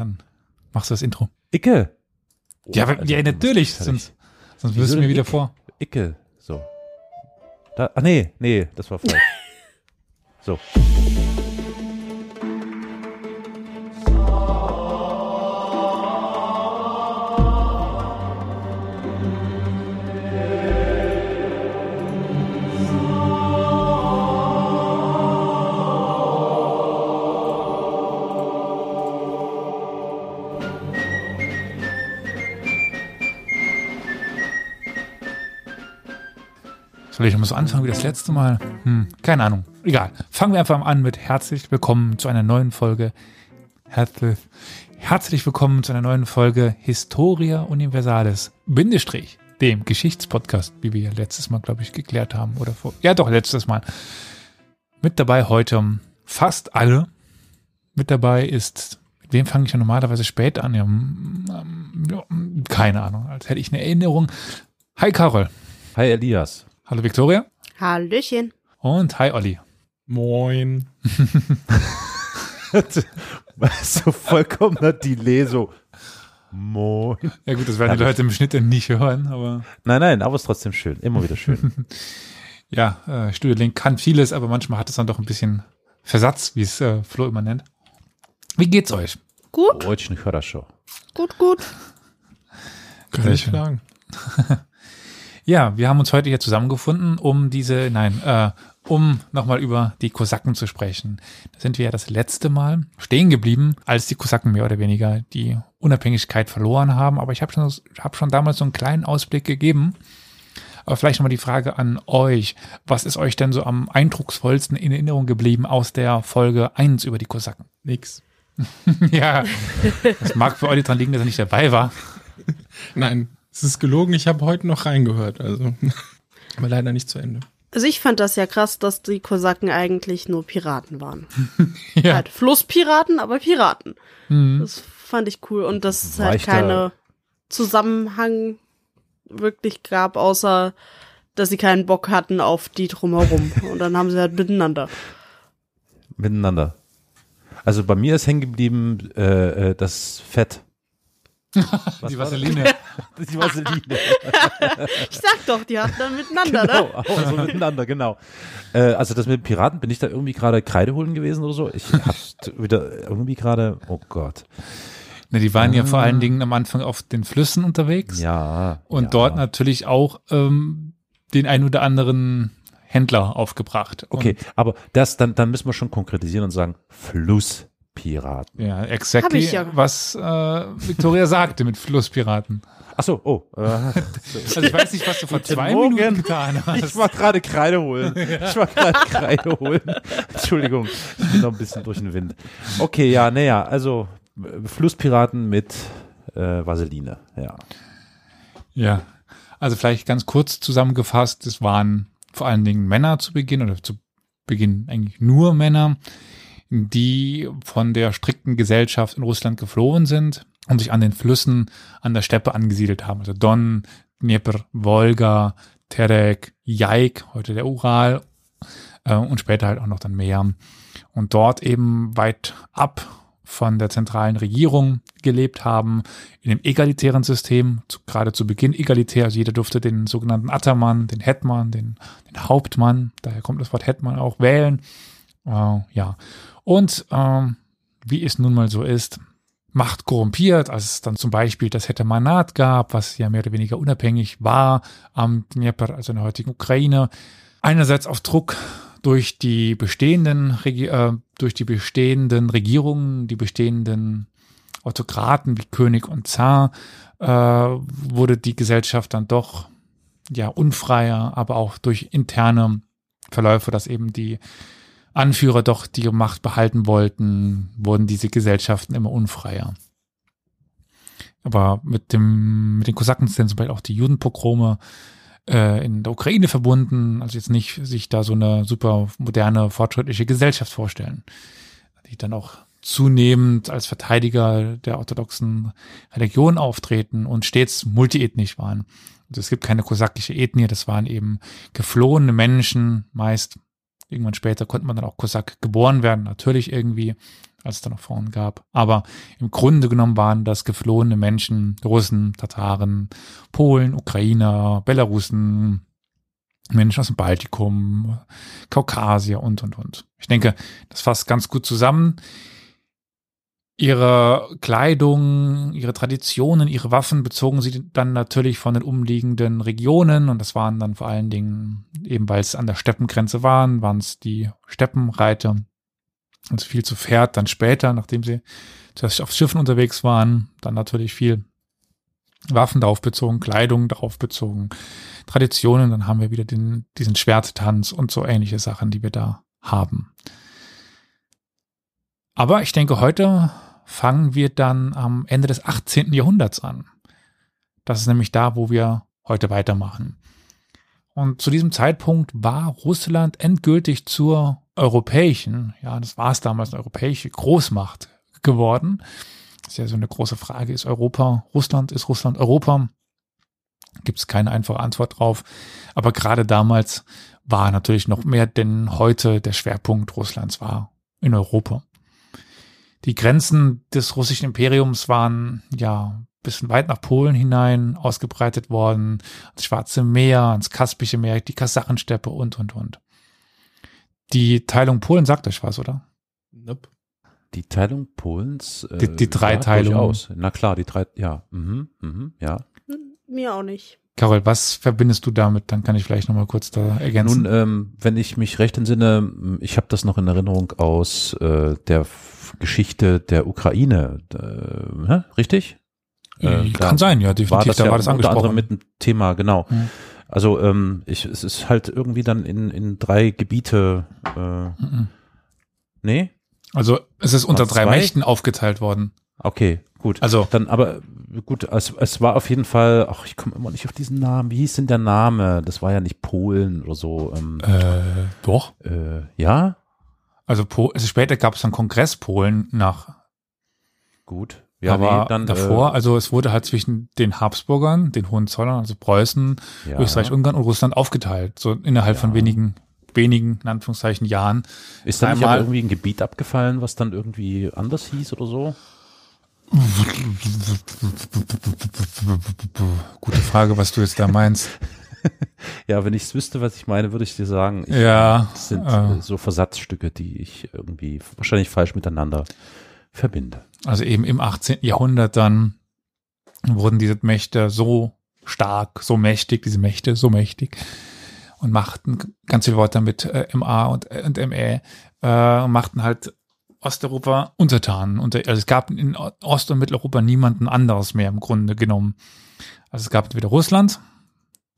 dann machst du das Intro. Icke. ja, Oh, ja, Alter, natürlich, das ist sonst, sonst wirst du mir wieder Ick? vor. Icke. So. Da, ah, nee, nee, das war falsch. so. Soll ich so anfangen wie das letzte Mal? Hm, keine Ahnung. Egal. Fangen wir einfach mal an mit herzlich willkommen zu einer neuen Folge. Herzlich, herzlich willkommen zu einer neuen Folge Historia Universalis. Bindestrich, dem Geschichtspodcast, wie wir letztes Mal, glaube ich, geklärt haben. Oder vor, ja, doch, letztes Mal. Mit dabei heute fast alle. Mit dabei ist, mit wem fange ich ja normalerweise spät an? Ja, ähm, ja, mm, keine Ahnung, als hätte ich eine Erinnerung. Hi Carol. Hi Elias. Hallo Victoria. Hallöchen. Und hi Olli. Moin. so vollkommener Delay, so. Moin. Ja gut, das werden die Ja, Leute im Schnitt dann nicht hören, aber Nein, nein, aber es ist trotzdem schön. Immer wieder schön. ja, äh, Studio Link kann vieles, aber manchmal hat es dann doch ein bisschen Versatz, wie es äh, Flo immer nennt. Wie geht's euch? Gut, Очень хорошо. gut, gut. Kann Sehr ich schön. Ja, wir haben uns heute hier zusammengefunden, um diese, nein, äh, um nochmal über die Kosaken zu sprechen. Da sind wir ja das letzte Mal stehen geblieben, als die Kosaken mehr oder weniger die Unabhängigkeit verloren haben. Aber ich habe schon, hab schon damals so einen kleinen Ausblick gegeben. Aber vielleicht nochmal die Frage an euch. Was ist euch denn so am eindrucksvollsten in Erinnerung geblieben aus der Folge 1 über die Kosaken? Nix. ja, das mag für Olli dran liegen, dass er nicht dabei war. Nein, es ist gelogen. Ich habe heute noch reingehört, also. Aber leider nicht zu Ende. Also ich fand das ja krass, dass die Kosaken eigentlich nur Piraten waren. Ja. Halt Flusspiraten, aber Piraten. Mhm. Das fand ich cool. Und dass es halt keine Zusammenhang wirklich gab, außer dass sie keinen Bock hatten auf die drumherum. Und dann haben sie halt miteinander. Miteinander. Also bei mir ist hängen geblieben äh, äh, das Fett. Die war das? Vaseline. Die Vaseline. Ich sag doch, die hatten dann miteinander, ne? genau, auch so miteinander, genau. Äh, also das mit Piraten, bin ich da irgendwie gerade Kreide holen gewesen oder so? Ich hab's wieder irgendwie gerade, oh Gott. Ne, die waren ja vor allen Dingen am Anfang auf den Flüssen unterwegs Ja. und ja. dort natürlich auch ähm, den ein oder anderen Händler aufgebracht. Okay, aber das, dann, dann müssen wir schon konkretisieren und sagen, Flusspiraten. Ja, exactly, ja. was äh, Victoria sagte mit Flusspiraten. Ach so, oh. Äh, Also ich weiß nicht, was du vor zwei Morgen. Minuten getan hast. ich war gerade Kreide holen. Ich war gerade Kreide holen. Entschuldigung, ich bin noch ein bisschen durch den Wind. Okay, ja, naja, also äh, Flusspiraten mit äh, Vaseline, ja. Ja, also vielleicht ganz kurz zusammengefasst, es waren vor allen Dingen Männer zu Beginn oder zu Beginn eigentlich nur Männer, die von der strikten Gesellschaft in Russland geflohen sind und sich an den Flüssen an der Steppe angesiedelt haben. Also Don, Dnieper, Wolga, Terek, Jaik, heute der Ural äh, und später halt auch noch dann Meer. Und dort eben weit ab von der zentralen Regierung gelebt haben, in einem egalitären System, zu, gerade zu Beginn egalitär, also jeder durfte den sogenannten Ataman, den Hetman, den, den Hauptmann, daher kommt das Wort Hetman auch, wählen. Äh, ja, und ähm, wie es nun mal so ist, Macht korrumpiert, als es dann zum Beispiel das Hetmanat gab, was ja mehr oder weniger unabhängig war am Dnieper, also in der heutigen Ukraine. Einerseits auf Druck durch die bestehenden, äh, durch die bestehenden Regierungen, die bestehenden Autokraten wie König und Zar, äh, wurde die Gesellschaft dann doch ja unfreier, aber auch durch interne Verläufe, dass eben die Anführer doch die Macht behalten wollten, wurden diese Gesellschaften immer unfreier. Aber mit dem, mit den Kosaken sind zum Beispiel auch die Judenpogrome äh, in der Ukraine verbunden, also jetzt nicht sich da so eine super moderne, fortschrittliche Gesellschaft vorstellen, die dann auch zunehmend als Verteidiger der orthodoxen Religion auftreten und stets multiethnisch waren. Also es gibt keine kosakische Ethnie, das waren eben geflohene Menschen, meist Irgendwann später konnte man dann auch Kosak geboren werden, natürlich irgendwie. als es da noch Frauen gab. Aber im Grunde genommen waren das geflohene Menschen, Russen, Tataren, Polen, Ukrainer, Belarusen, Menschen aus dem Baltikum, Kaukasier und, und, und. Ich denke, das fasst ganz gut zusammen. Ihre Kleidung, ihre Traditionen, ihre Waffen bezogen sie dann natürlich von den umliegenden Regionen. Und das waren dann vor allen Dingen, eben weil es an der Steppengrenze waren, waren es die Steppenreiter, also viel zu Pferd, dann später, nachdem sie zuerst auf Schiffen unterwegs waren, dann natürlich viel Waffen darauf bezogen, Kleidung darauf bezogen, Traditionen, dann haben wir wieder den, diesen Schwerttanz und so ähnliche Sachen, die wir da haben. Aber ich denke, heute fangen wir dann am Ende des 18. Jahrhunderts an. Das ist nämlich da, wo wir heute weitermachen. Und zu diesem Zeitpunkt war Russland endgültig zur europäischen, ja, das war es damals, eine europäische Großmacht geworden. Das ist ja so eine große Frage, ist Europa Russland, ist Russland Europa? Gibt es keine einfache Antwort drauf. Aber gerade damals war natürlich noch mehr denn heute der Schwerpunkt Russlands war in Europa. Die Grenzen des russischen Imperiums waren ja bisschen weit nach Polen hinein ausgebreitet worden, das Schwarze Meer, ans Kaspische Meer, die Kasachensteppe und, und, und. Die Teilung Polen sagt euch was, oder? Nope. Die Teilung Polens. Äh, Die- die Dreiteilung. durchaus. Na klar, die drei, ja, mhm, mhm, ja. Mir auch nicht. Carol, was verbindest du damit? Dann kann ich vielleicht nochmal kurz da ergänzen. Nun, ähm, wenn ich mich recht entsinne, ich habe das noch in Erinnerung aus äh, der Geschichte der Ukraine, äh, hä? richtig? Äh, Kann sein, ja, definitiv. war das da ja war das unter anderem angesprochen. mit dem Thema, genau. Hm. Also ähm, ich, es ist halt irgendwie dann in, in drei Gebiete, äh, Mhm. nee? Also es ist unter drei zwei? Mächten aufgeteilt worden. Okay, gut. Also Dann aber gut, es, es war auf jeden Fall, ach, ich komme immer nicht auf diesen Namen. Wie hieß denn der Name? Das war ja nicht Polen oder so. Ähm, äh, doch. äh, ja, Also, Po- also später gab es dann Kongress Polen nach gut. Ja, aber nee, dann davor, Äh, also es wurde halt zwischen den Habsburgern, den Hohenzollern, also Preußen, ja. Österreich, Ungarn und Russland aufgeteilt. So innerhalb von Ja. wenigen, wenigen, in Anführungszeichen, Jahren. Ist da nicht aber irgendwie ein Gebiet abgefallen, was dann irgendwie anders hieß oder so? Gute Frage, was du jetzt da meinst. Ja, wenn ich es wüsste, was ich meine, würde ich dir sagen. Ich, Ja, Das sind äh. äh, so Versatzstücke, die ich irgendwie wahrscheinlich falsch miteinander verbinde. Also eben im 18. Jahrhundert dann wurden diese Mächte so stark, so mächtig, diese Mächte so mächtig und machten ganz viele Worte mit äh, MA und, äh, und ME, äh, machten halt Osteuropa untertan. Und, also es gab in Ost- und Mitteleuropa niemanden anderes mehr im Grunde genommen. Also es gab entweder Russland,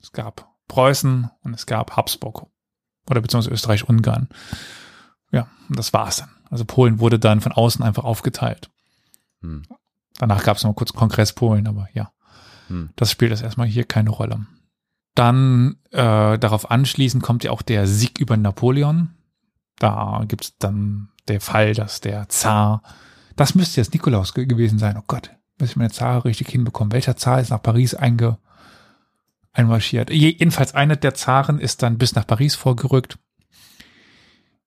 es gab Preußen und es gab Habsburg oder beziehungsweise Österreich-Ungarn. Ja, und das war's dann. Also Polen wurde dann von außen einfach aufgeteilt. Hm. Danach gab es noch kurz Kongress Polen, aber ja, Hm. das spielt das erstmal hier keine Rolle. Dann äh, darauf anschließend kommt ja auch der Sieg über Napoleon. Da gibt's dann der Fall, dass der Zar, das müsste jetzt Nikolaus ge- gewesen sein, oh Gott, muss ich meine Zahl richtig hinbekommen. Welcher Zar ist nach Paris einge, einmarschiert? Je, jedenfalls einer der Zaren ist dann bis nach Paris vorgerückt.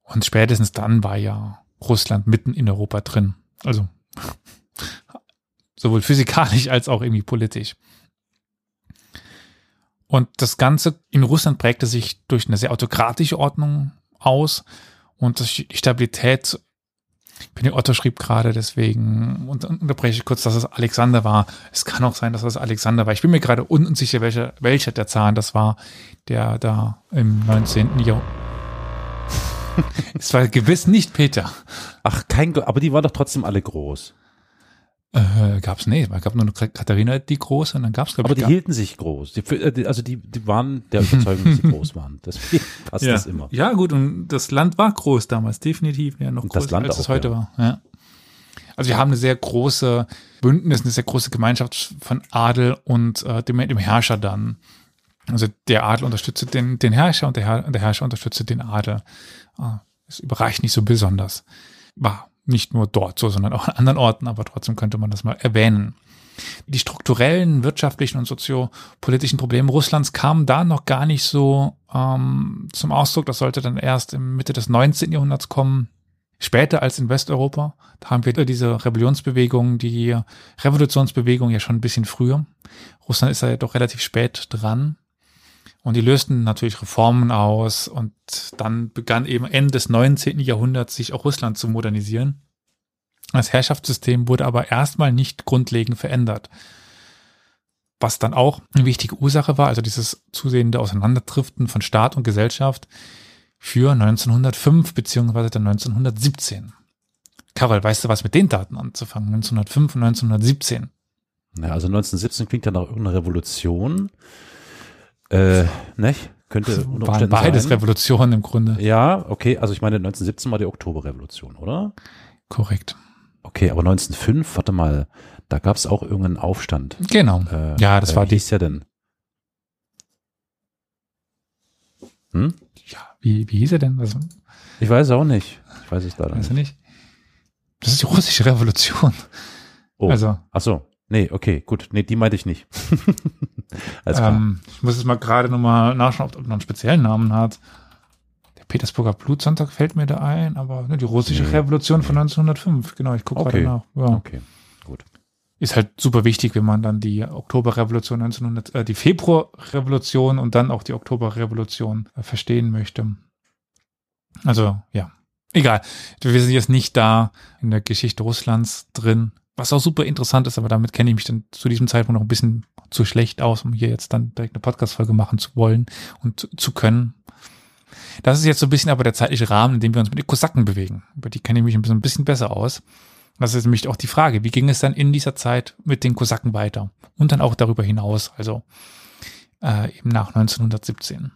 Und spätestens dann war ja Russland mitten in Europa drin. Also sowohl physikalisch als auch irgendwie politisch. Und das Ganze in Russland prägte sich durch eine sehr autokratische Ordnung aus und die Stabilität. Benny Otto schrieb gerade, deswegen und- unterbreche ich kurz, dass es Alexander war. Es kann auch sein, dass es Alexander war. Ich bin mir gerade unsicher, welcher, welcher der Zahn das war, der da im 19. Jahrhundert. es war gewiss nicht Peter. Ach, kein, aber die waren doch trotzdem alle groß. Äh, gab's nee, es gab nur eine Katharina die große und dann gab's glaube Aber ich die gar- hielten sich groß. Die, äh, die- also die, die waren der Überzeugung, dass sie groß waren. Deswegen passt ja. das immer. Ja, gut, und das Land war groß damals, definitiv, ja, noch Und das größer, Land als es auch, heute ja. war. Ja. Also wir haben eine sehr große Bündnis, eine sehr große Gemeinschaft von Adel und äh, dem, dem Herrscher dann. Also der Adel unterstützt den, den Herrscher und der, Herr, der Herrscher unterstützt den Adel. Ah, Es überreicht nicht so besonders. War nicht nur dort so, sondern auch an anderen Orten, aber trotzdem könnte man das mal erwähnen. Die strukturellen, wirtschaftlichen und soziopolitischen Probleme Russlands kamen da noch gar nicht so ähm, zum Ausdruck. Das sollte dann erst im Mitte des 19. Jahrhunderts kommen. später als in Westeuropa. Da haben wir diese Rebellionsbewegung, die Revolutionsbewegung ja schon ein bisschen früher. Russland ist ja doch relativ spät dran. Und die lösten natürlich Reformen aus und dann begann eben Ende des 19. Jahrhunderts sich auch Russland zu modernisieren. Das Herrschaftssystem wurde aber erstmal nicht grundlegend verändert. Was dann auch eine wichtige Ursache war, also dieses zusehende Auseinanderdriften von Staat und Gesellschaft für 1905 beziehungsweise dann 1917. Karol, weißt du, was mit den Daten anzufangen? 1905 und 1917. Ja, also 1917 klingt ja nach irgendeiner Revolution. Äh, nicht? Könnte Waren beides sein. Revolutionen im Grunde. Ja, okay. Also ich meine, 1917 war die Oktoberrevolution, oder? Korrekt. Okay, aber 1905, warte mal, da gab es auch irgendeinen Aufstand. Genau. Äh, ja, das äh, war die. Wie hieß der denn? Hm? Ja, wie, wie hieß er denn? Was? Ich weiß auch nicht. Ich weiß es leider weiß nicht. Das ist die russische Revolution. Oh. Also. Ach so. Nee, okay, gut. Nee, die meinte ich nicht. ähm, ich muss jetzt mal gerade nochmal nachschauen, ob er noch einen speziellen Namen hat. Der Petersburger Blutsonntag fällt mir da ein, aber ne, die russische nee, Revolution nee. von 1905. Genau, ich gucke okay. gerade nach. Ja. Okay, gut. Ist halt super wichtig, wenn man dann die Oktoberrevolution 1900, äh, die Februarrevolution und dann auch die Oktoberrevolution äh, verstehen möchte. Also, ja. Egal. Wir sind jetzt nicht da in der Geschichte Russlands drin. Was auch super interessant ist, aber damit kenne ich mich dann zu diesem Zeitpunkt noch ein bisschen zu schlecht aus, um hier jetzt dann direkt eine Podcast-Folge machen zu wollen und zu können. Das ist jetzt so ein bisschen aber der zeitliche Rahmen, in dem wir uns mit den Kosaken bewegen. Über die kenne ich mich ein bisschen, besser aus. Das ist nämlich auch die Frage, wie ging es dann in dieser Zeit mit den Kosaken weiter? Und dann auch darüber hinaus, also äh, eben nach 1917.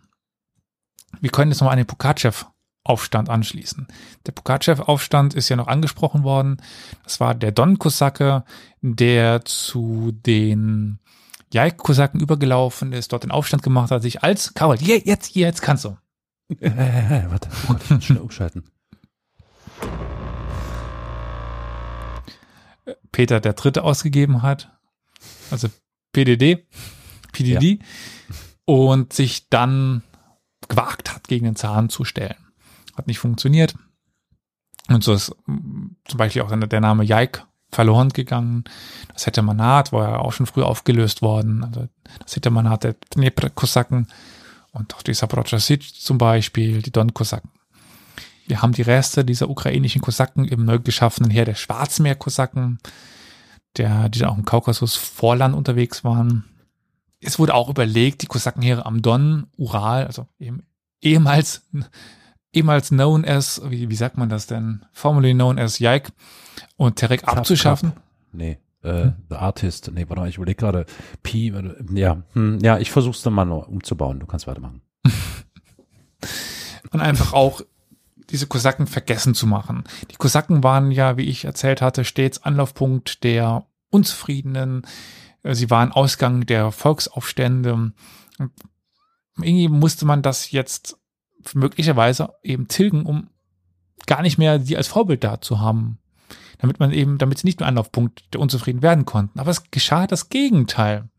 Wir können jetzt nochmal an den Pukachev Aufstand anschließen. Der Pugachev-Aufstand ist ja noch angesprochen worden. Das war der Don-Kosake, der zu den Jaik-Kosaken übergelaufen ist, dort den Aufstand gemacht hat, sich als Karol, jetzt, hier, jetzt kannst du. Äh, äh, äh, warte, warte, schnell umschalten. Peter der Dritte ausgegeben hat, also PDD, PDD, ja. und sich dann gewagt hat, gegen den Zahn zu stellen hat nicht funktioniert. Und so ist zum Beispiel auch der Name Jaik verloren gegangen. Das Hetmanat war ja auch schon früh aufgelöst worden. Also das Hetmanat der Dnepr-Kosaken und auch die Saprochasit zum Beispiel, die Don-Kosaken. Wir haben die Reste dieser ukrainischen Kosaken im neu geschaffenen Heer der Schwarzmeer-Kosaken, der, die dann auch im Kaukasus-Vorland unterwegs waren. Es wurde auch überlegt, die Kosakenheere am Don, Ural, also eben ehemals ehemals known as, wie, wie sagt man das denn? Formerly known as Yike und Terek abzuschaffen? Cup. Nee. Äh, hm? The Artist, nee, warte mal, ich überlege gerade, Pi, ja, hm, ja, ich versuch's dann mal noch umzubauen, du kannst weitermachen. und einfach auch diese Kosaken vergessen zu machen. Die Kosaken waren ja, wie ich erzählt hatte, stets Anlaufpunkt der Unzufriedenen. Sie waren Ausgang der Volksaufstände. Irgendwie musste man das jetzt möglicherweise eben tilgen, um gar nicht mehr sie als Vorbild da zu haben. Damit man eben, damit sie nicht mehr Anlaufpunkt der Unzufrieden werden konnten. Aber es geschah das Gegenteil.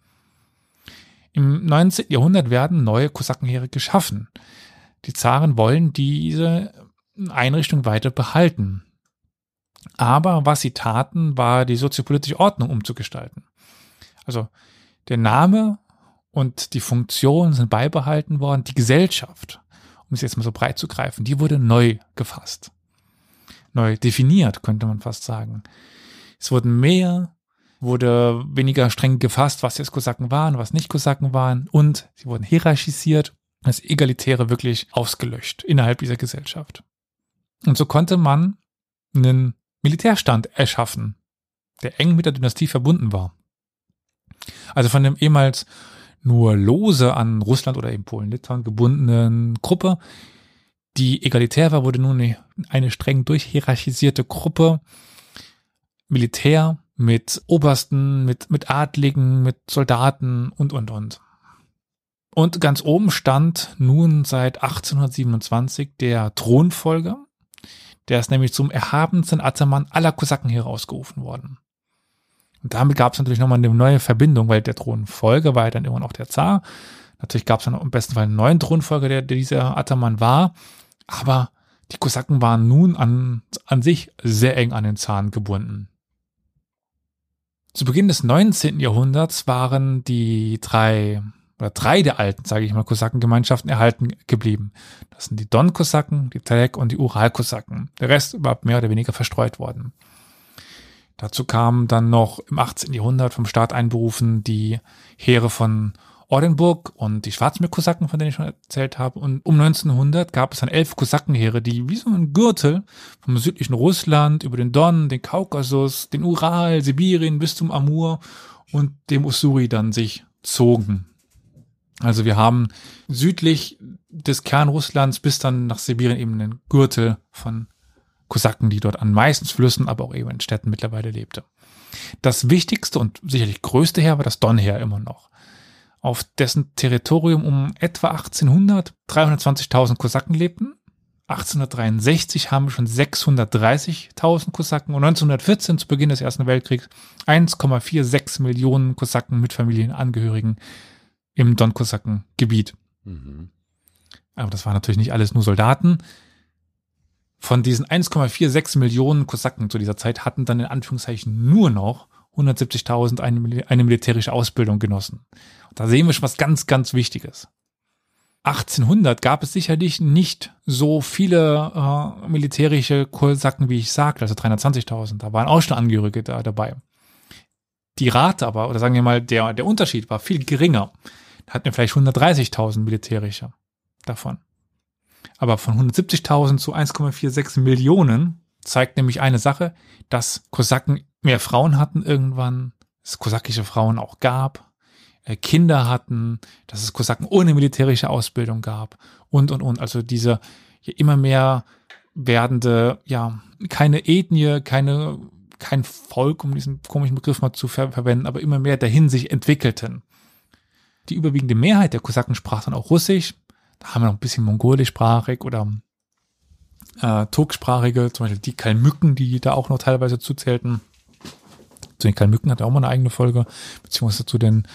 Im 19. Jahrhundert werden neue Kosakenheere geschaffen. Die Zaren wollen diese Einrichtung weiter behalten. Aber was sie taten, war die soziopolitische Ordnung umzugestalten. Also der Name und die Funktion sind beibehalten worden. Die Gesellschaft um es jetzt mal so breit zu greifen, die wurde neu gefasst. Neu definiert, könnte man fast sagen. Es wurden mehr, wurde weniger streng gefasst, was jetzt Kosaken waren, was nicht Kosaken waren und sie wurden hierarchisiert, das Egalitäre wirklich ausgelöscht innerhalb dieser Gesellschaft. Und so konnte man einen Militärstand erschaffen, der eng mit der Dynastie verbunden war. Also von dem ehemals nur lose an Russland oder eben Polen-Litauen gebundenen Gruppe, die egalitär war, wurde nun eine streng durchhierarchisierte Gruppe, Militär mit Obersten, mit, mit Adligen, mit Soldaten und, und, und. Und ganz oben stand nun seit 1827 der Thronfolger, der ist nämlich zum erhabensten Ataman aller Kosaken herausgerufen worden. Und damit gab es natürlich nochmal eine neue Verbindung, weil der Thronfolger war ja dann immer noch der Zar. Natürlich gab es dann im besten Fall einen neuen Thronfolger, der, der dieser Ataman war. Aber Die Kosaken waren nun an, an sich sehr eng an den Zahn gebunden. Zu Beginn des 19. Jahrhunderts waren die drei oder drei der alten, sage ich mal, Kosakengemeinschaften erhalten geblieben. Das sind die Don-Kosaken, die Telek und die Ural-Kosaken. Der Rest war mehr oder weniger verstreut worden. Dazu kamen dann noch im 18. Jahrhundert vom Staat einberufen die Heere von Ordenburg und die Schwarzmeerkosaken, von denen ich schon erzählt habe. Und um 1900 gab es dann elf Kosakenheere, die wie so ein Gürtel vom südlichen Russland über den Don, den Kaukasus, den Ural, Sibirien bis zum Amur und dem Ussuri dann sich zogen. Also wir haben südlich des Kernrusslands bis dann nach Sibirien eben einen Gürtel von Kosaken, die dort an meistens Flüssen, aber auch eben in Städten mittlerweile lebte. Das wichtigste und sicherlich größte Heer war das Donheer immer noch auf dessen Territorium um etwa 1800 320.000 Kosaken lebten. 1863 haben wir schon 630.000 Kosaken und 1914 zu Beginn des Ersten Weltkriegs 1,46 Millionen Kosaken mit Familienangehörigen im Don-Kosaken-Gebiet. Mhm. Aber das waren natürlich nicht alles nur Soldaten. Von diesen 1,46 Millionen Kosaken zu dieser Zeit hatten dann in Anführungszeichen nur noch 170.000 eine, eine militärische Ausbildung genossen. Da sehen wir schon was ganz, ganz Wichtiges. 1800 gab es sicherlich nicht so viele äh, militärische Kosaken, wie ich sagte, also 320.000. Da waren auch schon Angehörige da dabei. Die Rate aber, oder sagen wir mal, der, der Unterschied war viel geringer. Da hatten wir vielleicht 130.000 militärische davon. Aber von 170.000 zu 1,46 Millionen zeigt nämlich eine Sache, dass Kosaken mehr Frauen hatten irgendwann, es kosakische Frauen auch gab, äh, Kinder hatten, dass es Kosaken ohne militärische Ausbildung gab und, und, und. Also diese immer mehr werdende, ja, keine Ethnie, keine, kein Volk, um diesen komischen Begriff mal zu ver verwenden, aber immer mehr dahin sich entwickelten. Die überwiegende Mehrheit der Kosaken sprach dann auch Russisch. Da haben wir noch ein bisschen mongolischsprachig oder äh, turksprachige, zum Beispiel die Kalmücken, die da auch noch teilweise zuzählten. Zu den Kalmücken hat er auch mal eine eigene Folge, beziehungsweise zu den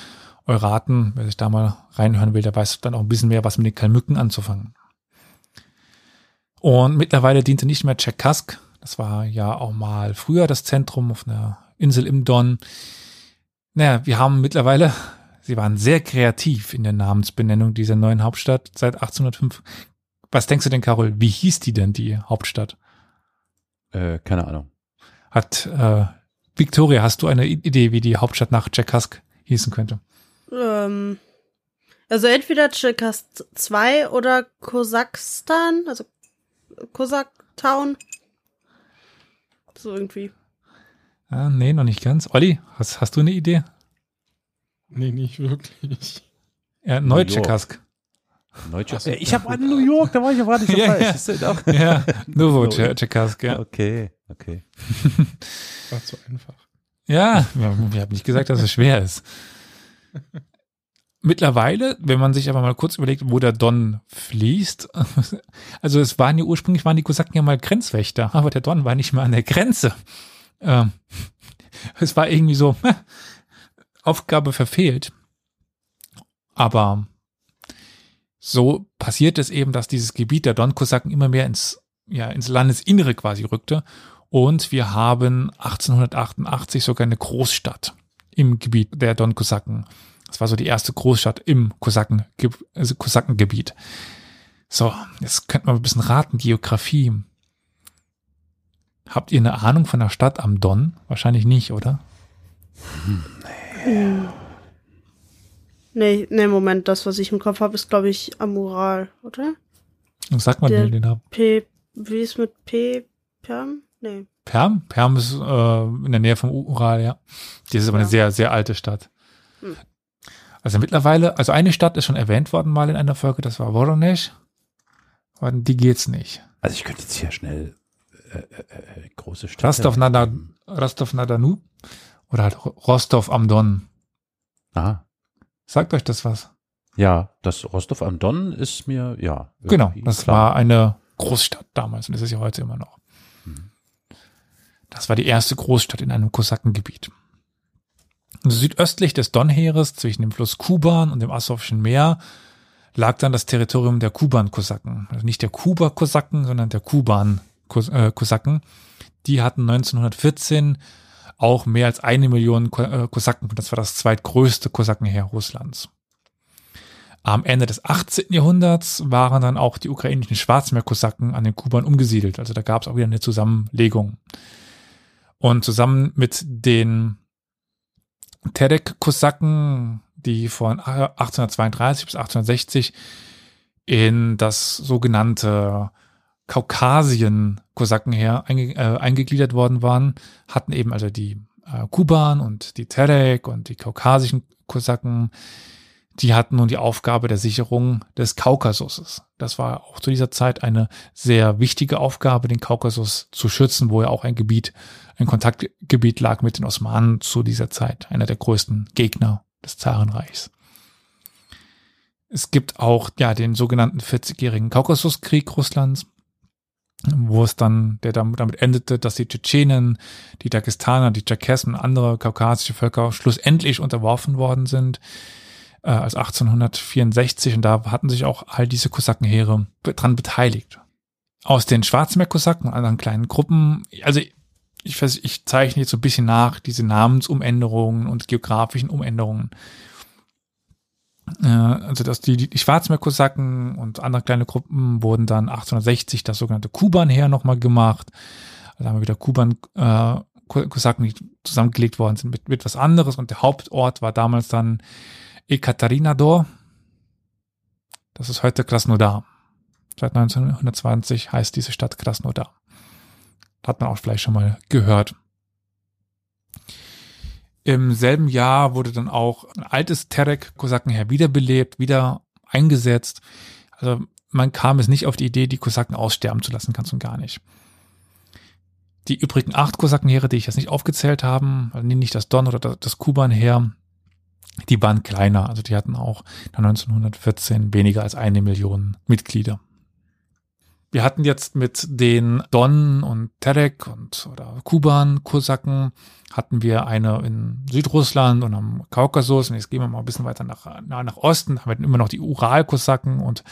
Euraten, wer sich da mal reinhören will, der weiß dann auch ein bisschen mehr, was mit den Kalmücken anzufangen. Und mittlerweile diente nicht mehr Tscherkask, das war ja auch mal früher das Zentrum auf einer Insel im Don. Naja, wir haben mittlerweile, sie waren sehr kreativ in der Namensbenennung dieser neuen Hauptstadt seit 1805. Was denkst du denn, Carol, wie hieß die denn, die Hauptstadt? Äh, keine Ahnung. Hat äh, Victoria, hast du eine Idee, wie die Hauptstadt nach Tscherkask hießen könnte? Ähm, also entweder Tschirkast 2 oder Kosakstan, also Kosaktown. So irgendwie. Ah, nee, noch nicht ganz. Olli, hast, hast du eine Idee? Nee, nicht wirklich. Ja, Neutschekask. Neutschekask. Ich habe an New York, da war ich aber nicht so ja, falsch. Ja, ja Novotschekask, ja. Okay, okay. War zu einfach. Ja, wir, wir haben nicht gesagt, dass es schwer ist. Mittlerweile, wenn man sich aber mal kurz überlegt, wo der Don fließt, also es waren ja ursprünglich waren die Kosaken ja mal Grenzwächter, aber der Don war nicht mehr an der Grenze. Ähm, es war irgendwie so Aufgabe verfehlt. Aber so passiert es eben, dass dieses Gebiet der Don-Kosaken immer mehr ins, ja, ins Landesinnere quasi rückte. Und wir haben 1888 sogar eine Großstadt im Gebiet der Don-Kosaken. Das war so die erste Großstadt im Kosaken, also Kosakengebiet. So, jetzt könnte man ein bisschen raten, Geografie. Habt ihr eine Ahnung von der Stadt am Don? Wahrscheinlich nicht, oder? Nee. Nee, nee, Moment, das, was ich im Kopf habe, ist, glaube ich, Amoral, oder? Sag mal Der den Namen. P, wie ist mit P, Perm? Nee. Perm? Perm ist äh, in der Nähe vom Ural, ja. Die ist aber Ja. eine sehr, sehr alte Stadt. Hm. Also mittlerweile, also eine Stadt ist schon erwähnt worden mal in einer Folge, das war Voronezh. Aber die geht's nicht. Also ich könnte jetzt hier schnell äh, äh, äh, große Städte. Rostov na Rostov na Danu oder halt Rostov am Don. Aha. Sagt euch das was? Ja, das Rostov am Don ist mir, ja. Genau, das klar. war eine Großstadt damals und das ist ja heute immer noch. Mhm. Das war die erste Großstadt in einem Kosakengebiet. Südöstlich des Donheeres, zwischen dem Fluss Kuban und dem Asowschen Meer, lag dann das Territorium der Kuban-Kosaken. Also nicht der Kuba-Kosaken, sondern der Kuban-Kosaken. Die hatten 1914 auch mehr als eine Million äh, Kosaken. Das war das zweitgrößte Kosakenheer Russlands. Am Ende des 18. Jahrhunderts waren dann auch die ukrainischen Schwarzmeerkosaken an den Kuban umgesiedelt. Also da gab es auch wieder eine Zusammenlegung. Und zusammen mit den Terek-Kosaken, die von 1832 bis 1860 in das sogenannte Kaukasien-Kosakenheer einge äh, eingegliedert worden waren, hatten eben also die äh, Kuban und die Terek und die kaukasischen Kosaken die hatten nun die Aufgabe der Sicherung des Kaukasus. Das war auch zu dieser Zeit eine sehr wichtige Aufgabe, den Kaukasus zu schützen, wo ja auch ein Gebiet, ein Kontaktgebiet lag mit den Osmanen zu dieser Zeit, einer der größten Gegner des Zarenreichs. Es gibt auch ja den sogenannten 40-jährigen Kaukasuskrieg Russlands, wo es dann, der damit endete, dass die Tschetschenen, die Dagestaner, die Tscherkessen und andere kaukasische Völker schlussendlich unterworfen worden sind äh, als 1864 und da hatten sich auch all diese Kosakenheere dran beteiligt. Aus den Schwarzmeerkosaken und anderen kleinen Gruppen, also ich, ich zeichne jetzt so ein bisschen nach, diese Namensumänderungen und geografischen Umänderungen. Äh, also dass die, die Schwarzmeerkosaken und andere kleine Gruppen wurden dann 1860 das sogenannte Kuban-Heer nochmal gemacht. Da haben wir wieder Kuban, äh, die zusammengelegt worden sind mit, mit was anderes und der Hauptort war damals dann Ekaterinador. Das ist heute Krasnodar. Seit 1920 heißt diese Stadt Krasnodar. Hat man auch vielleicht schon mal gehört. Im selben Jahr wurde dann auch ein altes Terek-Kosakenheer wiederbelebt, wieder eingesetzt. Also man kam es nicht auf die Idee, die Kosaken aussterben zu lassen, ganz und gar nicht. Die übrigen acht Kosakenheere, die ich jetzt nicht aufgezählt habe, also nicht das Don oder das Kuban-Heer, die waren kleiner, also die hatten auch 1914 weniger als eine Million Mitglieder. Wir hatten jetzt mit den Don und Terek und oder Kuban, Kosaken, hatten wir eine in Südrussland und am Kaukasus. Und jetzt gehen wir mal ein bisschen weiter nach, nach, nach Osten. Haben wir immer noch die Ural-Kosaken und,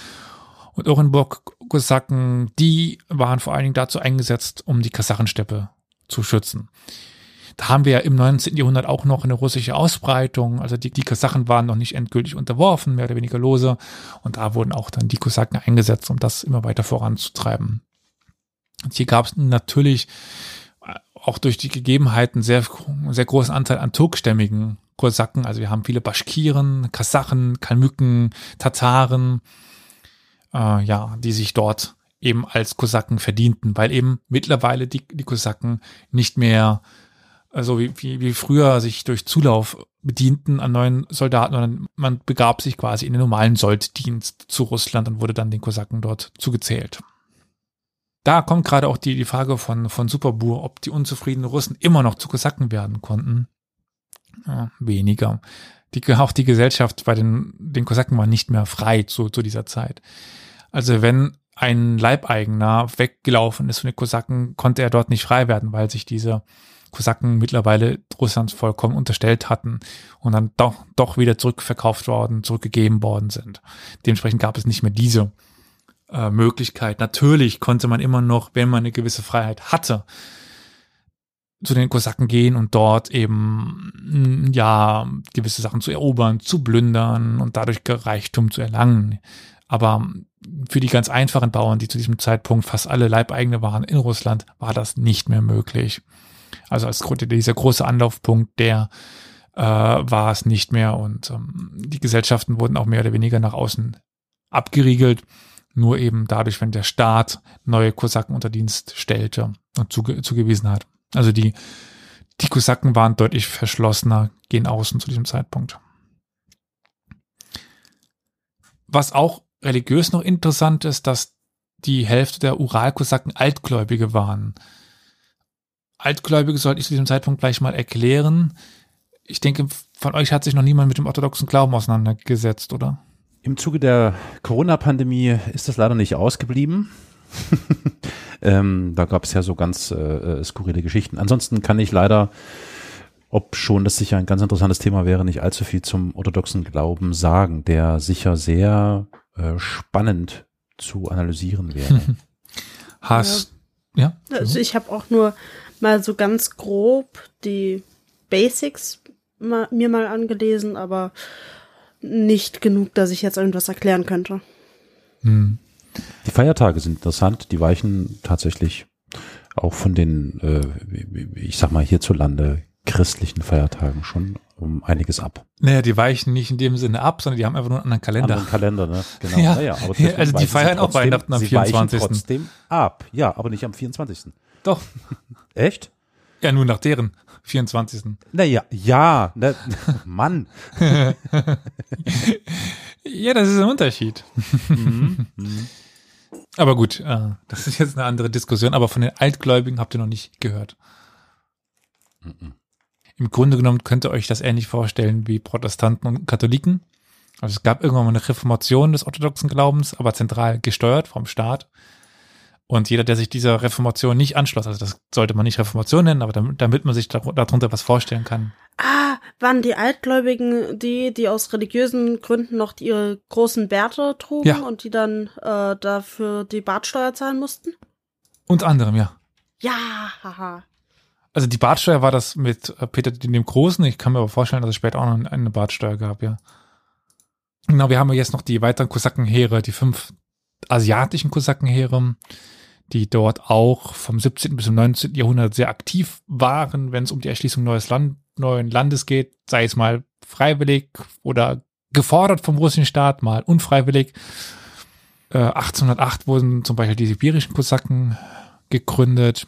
und Orenburg-Kosaken. Die waren vor allen Dingen dazu eingesetzt, um die Kasachensteppe zu schützen. Da haben wir ja im 19. Jahrhundert auch noch eine russische Ausbreitung. Also die, die Kasachen waren noch nicht endgültig unterworfen, mehr oder weniger lose. Und da wurden auch dann die Kosaken eingesetzt, um das immer weiter voranzutreiben. Und hier gab es natürlich auch durch die Gegebenheiten sehr, sehr großen Anteil an turkstämmigen Kosaken. Also wir haben viele Baschkiren, Kasachen, Kalmücken, Tataren, äh, ja, die sich dort eben als Kosaken verdienten, weil eben mittlerweile die, die Kosaken nicht mehr also wie, wie, wie früher sich durch Zulauf bedienten an neuen Soldaten, sondern man begab sich quasi in den normalen Solddienst zu Russland und wurde dann den Kosaken dort zugezählt. Da kommt gerade auch die, die Frage von, von Superbur, ob die unzufriedenen Russen immer noch zu Kosaken werden konnten. Ja, weniger. Die, auch die Gesellschaft bei den, den Kosaken war nicht mehr frei zu, zu dieser Zeit. Also wenn ein Leibeigener weggelaufen ist von den Kosaken, konnte er dort nicht frei werden, weil sich diese Kosaken mittlerweile Russlands vollkommen unterstellt hatten und dann doch, doch wieder zurückverkauft worden, zurückgegeben worden sind. Dementsprechend gab es nicht mehr diese äh, Möglichkeit. Natürlich konnte man immer noch, wenn man eine gewisse Freiheit hatte, zu den Kosaken gehen und dort eben mm, ja gewisse Sachen zu erobern, zu plündern und dadurch Reichtum zu erlangen. Aber für die ganz einfachen Bauern, die zu diesem Zeitpunkt fast alle Leibeigene waren in Russland, war das nicht mehr möglich. Also als dieser große Anlaufpunkt, der äh, war es nicht mehr und ähm, die Gesellschaften wurden auch mehr oder weniger nach außen abgeriegelt. Nur eben dadurch, wenn der Staat neue Kosaken unter Dienst stellte und zuge zugewiesen hat. Also die, die Kosaken waren deutlich verschlossener gegen außen zu diesem Zeitpunkt. Was auch religiös noch interessant ist, dass die Hälfte der Uralkosaken Altgläubige waren. Altgläubige sollte ich zu diesem Zeitpunkt gleich mal erklären. Ich denke, von euch hat sich noch niemand mit dem orthodoxen Glauben auseinandergesetzt, oder? Im Zuge der Corona-Pandemie ist das leider nicht ausgeblieben. ähm, da gab es ja so ganz äh, äh, skurrile Geschichten. Ansonsten kann ich leider, ob schon das sicher ein ganz interessantes Thema wäre, nicht allzu viel zum orthodoxen Glauben sagen, der sicher sehr äh, spannend zu analysieren wäre. Hast, ja? Also ich habe auch nur mal so ganz grob die Basics mal, mir mal angelesen, aber nicht genug, dass ich jetzt irgendwas erklären könnte. Hm. Die Feiertage sind interessant, die weichen tatsächlich auch von den, äh, ich sag mal, hierzulande christlichen Feiertagen schon um einiges ab. Naja, die weichen nicht in dem Sinne ab, sondern die haben einfach nur einen anderen Kalender. Anderen Kalender, ne? Genau. Ja. Naja, aber Ja, also die feiern auch trotzdem- Weihnachten am sie 24.. Weichen trotzdem ab. Ja, aber nicht am 24. Doch. Echt? Ja, nur nach deren 24. Naja, ja, ne, Mann. Ja, das ist ein Unterschied. Mhm. Aber gut, äh, das ist jetzt eine andere Diskussion, aber von den Altgläubigen habt ihr noch nicht gehört. Im Grunde genommen könnt ihr euch das ähnlich vorstellen wie Protestanten und Katholiken. Also es gab irgendwann mal eine Reformation des orthodoxen Glaubens, aber zentral gesteuert vom Staat. Und jeder, der sich dieser Reformation nicht anschloss, also das sollte man nicht Reformation nennen, aber damit, damit man sich dar- darunter was vorstellen kann. Ah, waren die Altgläubigen die, die aus religiösen Gründen noch ihre großen Bärte trugen Ja. und die dann äh, dafür die Bartsteuer zahlen mussten? Unter anderem, ja. Ja, haha. Also die Bartsteuer war das mit äh, Peter dem Großen. Ich kann mir aber vorstellen, dass es später auch noch eine Bartsteuer gab, ja. Genau, wir haben ja jetzt noch die weiteren Kosakenheere, die fünf asiatischen Kosakenheere, die dort auch vom 17. bis zum 19. Jahrhundert sehr aktiv waren, wenn es um die Erschließung neues Land, neuen Landes geht, sei es mal freiwillig oder gefordert vom russischen Staat, mal unfreiwillig. Äh, 1808 wurden zum Beispiel die sibirischen Kosaken gegründet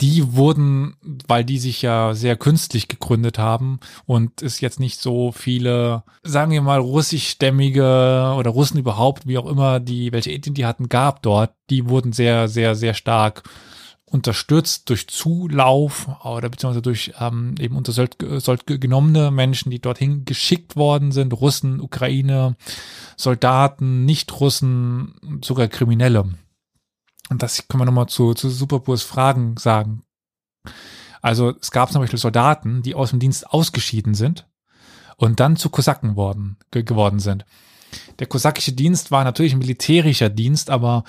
die wurden, weil die sich ja sehr künstlich gegründet haben und es jetzt nicht so viele, sagen wir mal, russischstämmige oder Russen überhaupt, wie auch immer, die, welche Ethnie die hatten, gab dort, die wurden sehr, sehr, sehr stark unterstützt durch Zulauf oder beziehungsweise durch ähm, eben unter Sold, genommene Menschen, die dorthin geschickt worden sind, Russen, Ukraine, Soldaten, Nicht-Russen, sogar Kriminelle. Und das können wir nochmal zu, zu Superburs Fragen sagen. Also es gab zum Beispiel Soldaten, die aus dem Dienst ausgeschieden sind und dann zu Kosaken worden, ge geworden sind. Der kosakische Dienst war natürlich ein militärischer Dienst, aber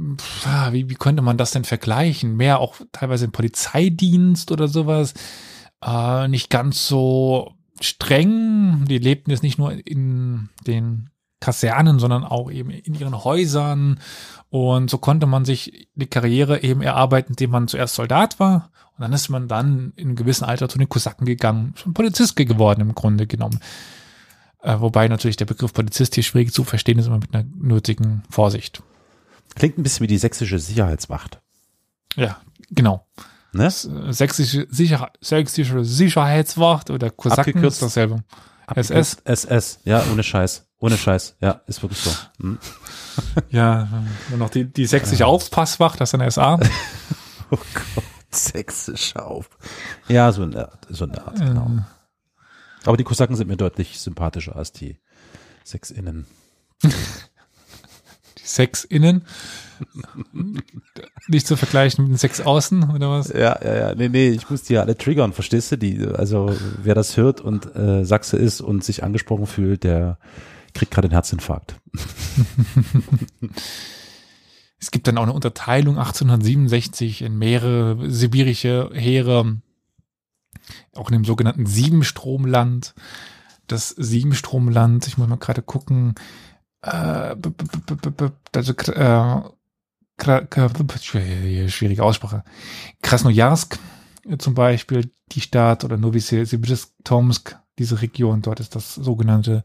pff, ah, wie, wie könnte man das denn vergleichen? Mehr auch teilweise ein Polizeidienst oder sowas. Äh, nicht ganz so streng. Die lebten jetzt nicht nur in den Kasernen, sondern auch eben in ihren Häusern. Und so konnte man sich die Karriere eben erarbeiten, indem man zuerst Soldat war. Und dann ist man dann in einem gewissen Alter zu den Kosaken gegangen, schon Polizist geworden im Grunde genommen. Äh, wobei natürlich der Begriff Polizist hier schwierig zu verstehen ist, immer mit einer nötigen Vorsicht. Klingt ein bisschen wie die sächsische Sicherheitswacht. Ja, genau. Ne? Sächsische, Sicher sächsische Sicherheitswacht oder Kosaken Abgekürzt. ist dasselbe. SS? SS, ja, ohne Scheiß. Ohne Scheiß, ja, ist wirklich so. Hm. Ja, nur noch die, die sächsische Aufpasswacht, das ist eine SA. Oh Gott, sächsisch auf. Ja, so eine Art, so eine Art, genau. Ähm, Aber die Kosaken sind mir deutlich sympathischer als die Sächsinnen. die Sex innen. Nicht zu vergleichen mit den Sex außen oder was? Ja, ja, ja, nee, nee, ich muss die ja alle triggern, verstehst du? Die, also, wer das hört und äh, Sachse ist und sich angesprochen fühlt, der kriegt gerade einen Herzinfarkt. Es gibt dann auch eine Unterteilung 1867 in mehrere sibirische Heere, auch in dem sogenannten Siebenstromland. Das Siebenstromland, ich muss mal gerade gucken, also, äh, schwierige Aussprache. Krasnojarsk äh, zum Beispiel, die Stadt oder Novosibirsk, Tomsk, diese Region, dort ist das sogenannte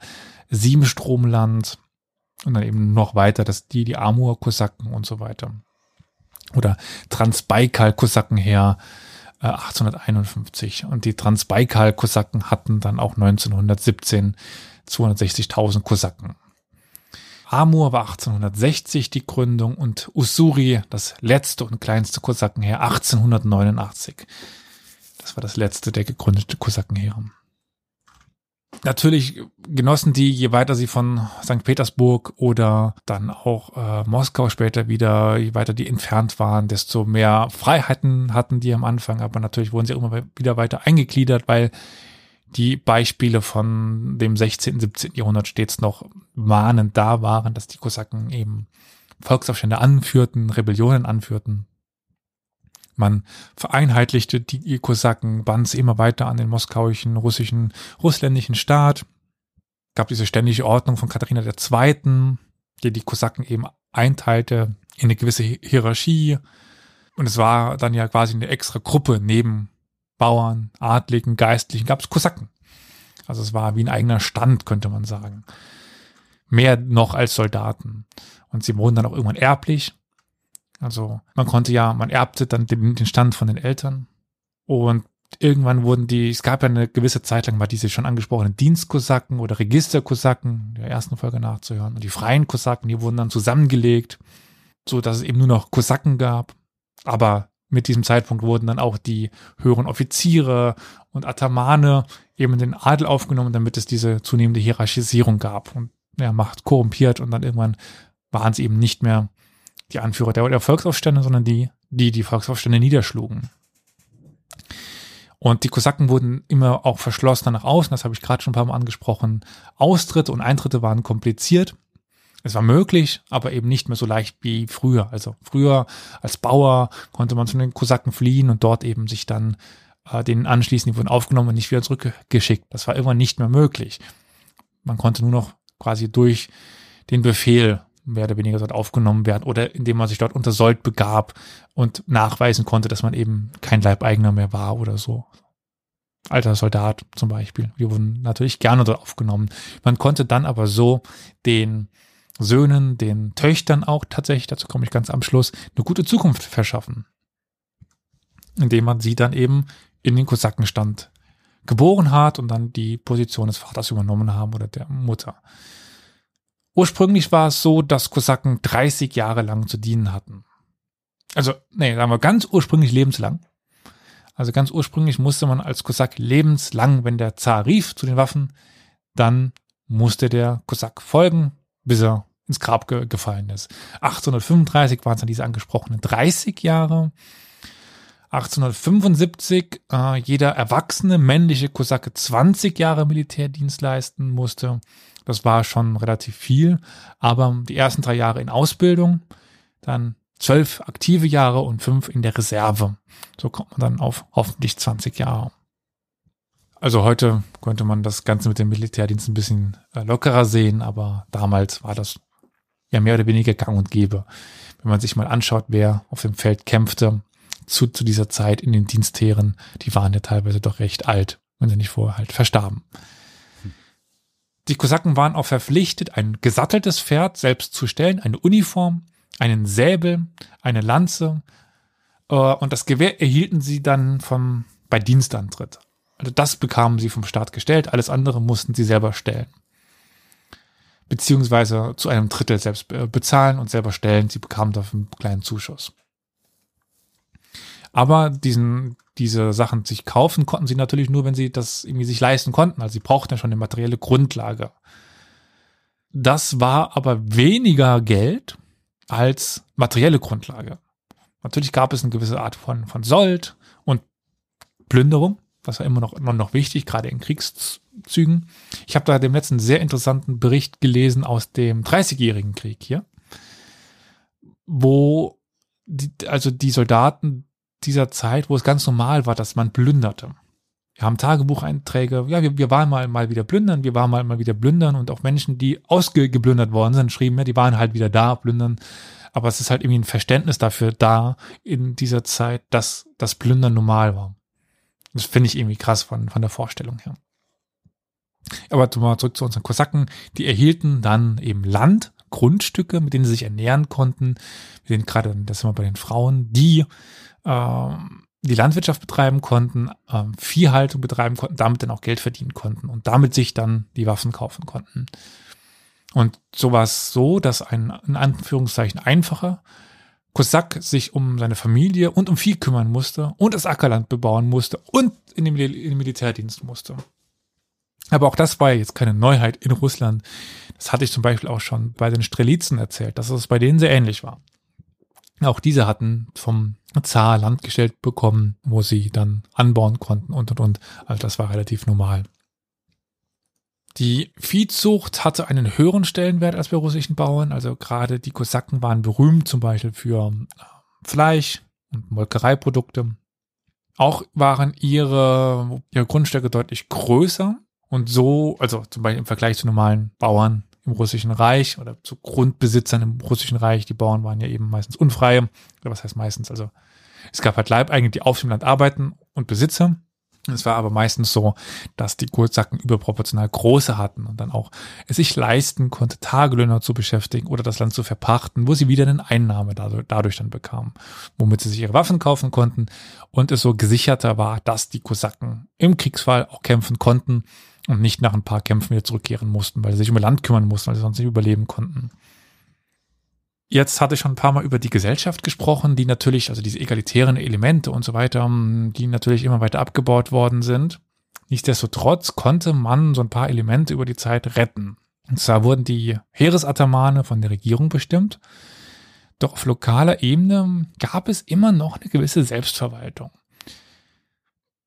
Siebenstromland und dann eben noch weiter, dass die, die Amur-Kosaken und so weiter. Oder Transbaikal-Kosaken her äh, 1851 und die Transbaikal-Kosaken hatten dann auch 1917 260.000 Kosaken. Amur war 1860 die Gründung und Usuri, das letzte und kleinste Kosakenheer, 1889. Das war das letzte der gegründete Kosakenheere. Natürlich genossen die, je weiter sie von St. Petersburg oder dann auch äh, Moskau später wieder, je weiter die entfernt waren, desto mehr Freiheiten hatten die am Anfang, aber natürlich wurden sie auch immer wieder weiter eingegliedert, weil die Beispiele von dem 16., 17. Jahrhundert stets noch mahnend da waren, dass die Kosaken eben Volksaufstände anführten, Rebellionen anführten. Man vereinheitlichte die Kosaken, band sie immer weiter an den moskauischen, russischen, russländischen Staat. Gab diese ständige Ordnung von Katharina II., die die Kosaken eben einteilte in eine gewisse Hierarchie. Und es war dann ja quasi eine extra Gruppe neben Bauern, Adligen, Geistlichen, gab es Kosaken. Also es war wie ein eigener Stand, könnte man sagen. Mehr noch als Soldaten. Und sie wurden dann auch irgendwann erblich. Also man konnte ja, man erbte dann den, den Stand von den Eltern. Und irgendwann wurden die, es gab ja eine gewisse Zeit lang mal diese schon angesprochenen Dienstkosaken oder Registerkosaken, der ersten Folge nachzuhören. Und die freien Kosaken, die wurden dann zusammengelegt, so dass es eben nur noch Kosaken gab. Aber mit diesem Zeitpunkt wurden dann auch die höheren Offiziere und Atamane eben in den Adel aufgenommen, damit es diese zunehmende Hierarchisierung gab und ja, Macht korrumpiert und dann irgendwann waren sie eben nicht mehr die Anführer der, Volksaufstände, sondern die, die die Volksaufstände niederschlugen. Und die Kosaken wurden immer auch verschlossener nach außen, das habe ich gerade schon ein paar Mal angesprochen. Austritte und Eintritte waren kompliziert. Es war möglich, aber eben nicht mehr so leicht wie früher. Also früher als Bauer konnte man zu den Kosaken fliehen und dort eben sich dann äh, denen anschließen, die wurden aufgenommen und nicht wieder zurückgeschickt. Das war irgendwann nicht mehr möglich. Man konnte nur noch quasi durch den Befehl mehr oder weniger dort aufgenommen werden oder indem man sich dort unter Sold begab und nachweisen konnte, dass man eben kein Leibeigener mehr war oder so. Alter Soldat zum Beispiel. Die wurden natürlich gerne dort aufgenommen. Man konnte dann aber so den Söhnen, den Töchtern auch tatsächlich, dazu komme ich ganz am Schluss, eine gute Zukunft verschaffen. Indem man sie dann eben in den Kosakenstand geboren hat und dann die Position des Vaters übernommen haben oder der Mutter. Ursprünglich war es so, dass Kosaken 30 Jahre lang zu dienen hatten. Also, nee, sagen wir ganz ursprünglich lebenslang. Also ganz ursprünglich musste man als Kosak lebenslang, wenn der Zar rief zu den Waffen, dann musste der Kosak folgen, bis er ins Grab ge gefallen ist. 1835 waren es dann diese angesprochenen 30 Jahre. 1875 äh, jeder erwachsene männliche Kosake 20 Jahre Militärdienst leisten musste. Das war schon relativ viel, aber die ersten drei Jahre in Ausbildung, dann zwölf aktive Jahre und fünf in der Reserve. So kommt man dann auf hoffentlich 20 Jahre. Also heute könnte man das Ganze mit dem Militärdienst ein bisschen äh, lockerer sehen, aber damals war das ja mehr oder weniger gang und gäbe. Wenn man sich mal anschaut, wer auf dem Feld kämpfte zu, zu dieser Zeit in den Dienstheeren, die waren ja teilweise doch recht alt, wenn sie nicht vorher halt verstarben. Die Kosaken waren auch verpflichtet, ein gesatteltes Pferd selbst zu stellen, eine Uniform, einen Säbel, eine Lanze äh, und das Gewehr erhielten sie dann vom, bei Dienstantritt. Also das bekamen sie vom Staat gestellt, alles andere mussten sie selber stellen. Beziehungsweise zu einem Drittel selbst bezahlen und selber stellen. Sie bekamen dafür einen kleinen Zuschuss. Aber diesen, diese Sachen sich kaufen konnten sie natürlich nur, wenn sie das irgendwie sich leisten konnten. Also sie brauchten ja schon eine materielle Grundlage. Das war aber weniger Geld als materielle Grundlage. Natürlich gab es eine gewisse Art von, von Sold und Plünderung, was ja immer noch, immer noch wichtig, gerade in Kriegszügen. Ich habe da dem letzten sehr interessanten Bericht gelesen aus dem 30-jährigen Krieg hier, wo die, also die Soldaten dieser Zeit, wo es ganz normal war, dass man plünderte. Wir haben Tagebucheinträge, ja, wir, wir waren mal, mal wieder plündern, wir waren mal, mal wieder plündern und auch Menschen, die ausgeplündert worden sind, schrieben ja, die waren halt wieder da, plündern. Aber es ist halt irgendwie ein Verständnis dafür da in dieser Zeit, dass das Plündern normal war. Das finde ich irgendwie krass von, von der Vorstellung her. Aber zurück zu unseren Kosaken. Die erhielten dann eben Land, Grundstücke, mit denen sie sich ernähren konnten. Wir sind gerade, das sind wir bei den Frauen, die ähm, die Landwirtschaft betreiben konnten, ähm, Viehhaltung betreiben konnten, damit dann auch Geld verdienen konnten und damit sich dann die Waffen kaufen konnten. Und so war es so, dass ein in Anführungszeichen einfacher Kosak sich um seine Familie und um Vieh kümmern musste und das Ackerland bebauen musste und in den, in den Militärdienst musste. Aber auch das war ja jetzt keine Neuheit in Russland. Das hatte ich zum Beispiel auch schon bei den Strelitzen erzählt, dass es bei denen sehr ähnlich war. Auch diese hatten vom Zar Land gestellt bekommen, wo sie dann anbauen konnten und und und. Also das war relativ normal. Die Viehzucht hatte einen höheren Stellenwert als bei russischen Bauern. Also gerade die Kosaken waren berühmt zum Beispiel für äh, Fleisch und Molkereiprodukte. Auch waren ihre, ihre Grundstücke deutlich größer und so, also zum Beispiel im Vergleich zu normalen Bauern im Russischen Reich oder zu Grundbesitzern im Russischen Reich. Die Bauern waren ja eben meistens unfreie. Was heißt meistens? Also es gab halt Leibeigene, die auf dem Land arbeiten und Besitzer. Es war aber meistens so, dass die Kurzacken überproportional große hatten und dann auch es sich leisten konnte, Tagelöhner zu beschäftigen oder das Land zu verpachten, wo sie wieder eine Einnahme dadurch dann bekamen, womit sie sich ihre Waffen kaufen konnten und es so gesicherter war, dass die Kosaken im Kriegsfall auch kämpfen konnten und nicht nach ein paar Kämpfen wieder zurückkehren mussten, weil sie sich um Land kümmern mussten, weil sie sonst nicht überleben konnten. Jetzt hatte ich schon ein paar Mal über die Gesellschaft gesprochen, die natürlich, also diese egalitären Elemente und so weiter, die natürlich immer weiter abgebaut worden sind. Nichtsdestotrotz konnte man so ein paar Elemente über die Zeit retten. Und zwar wurden die Heeresatamane von der Regierung bestimmt. Doch auf lokaler Ebene gab es immer noch eine gewisse Selbstverwaltung.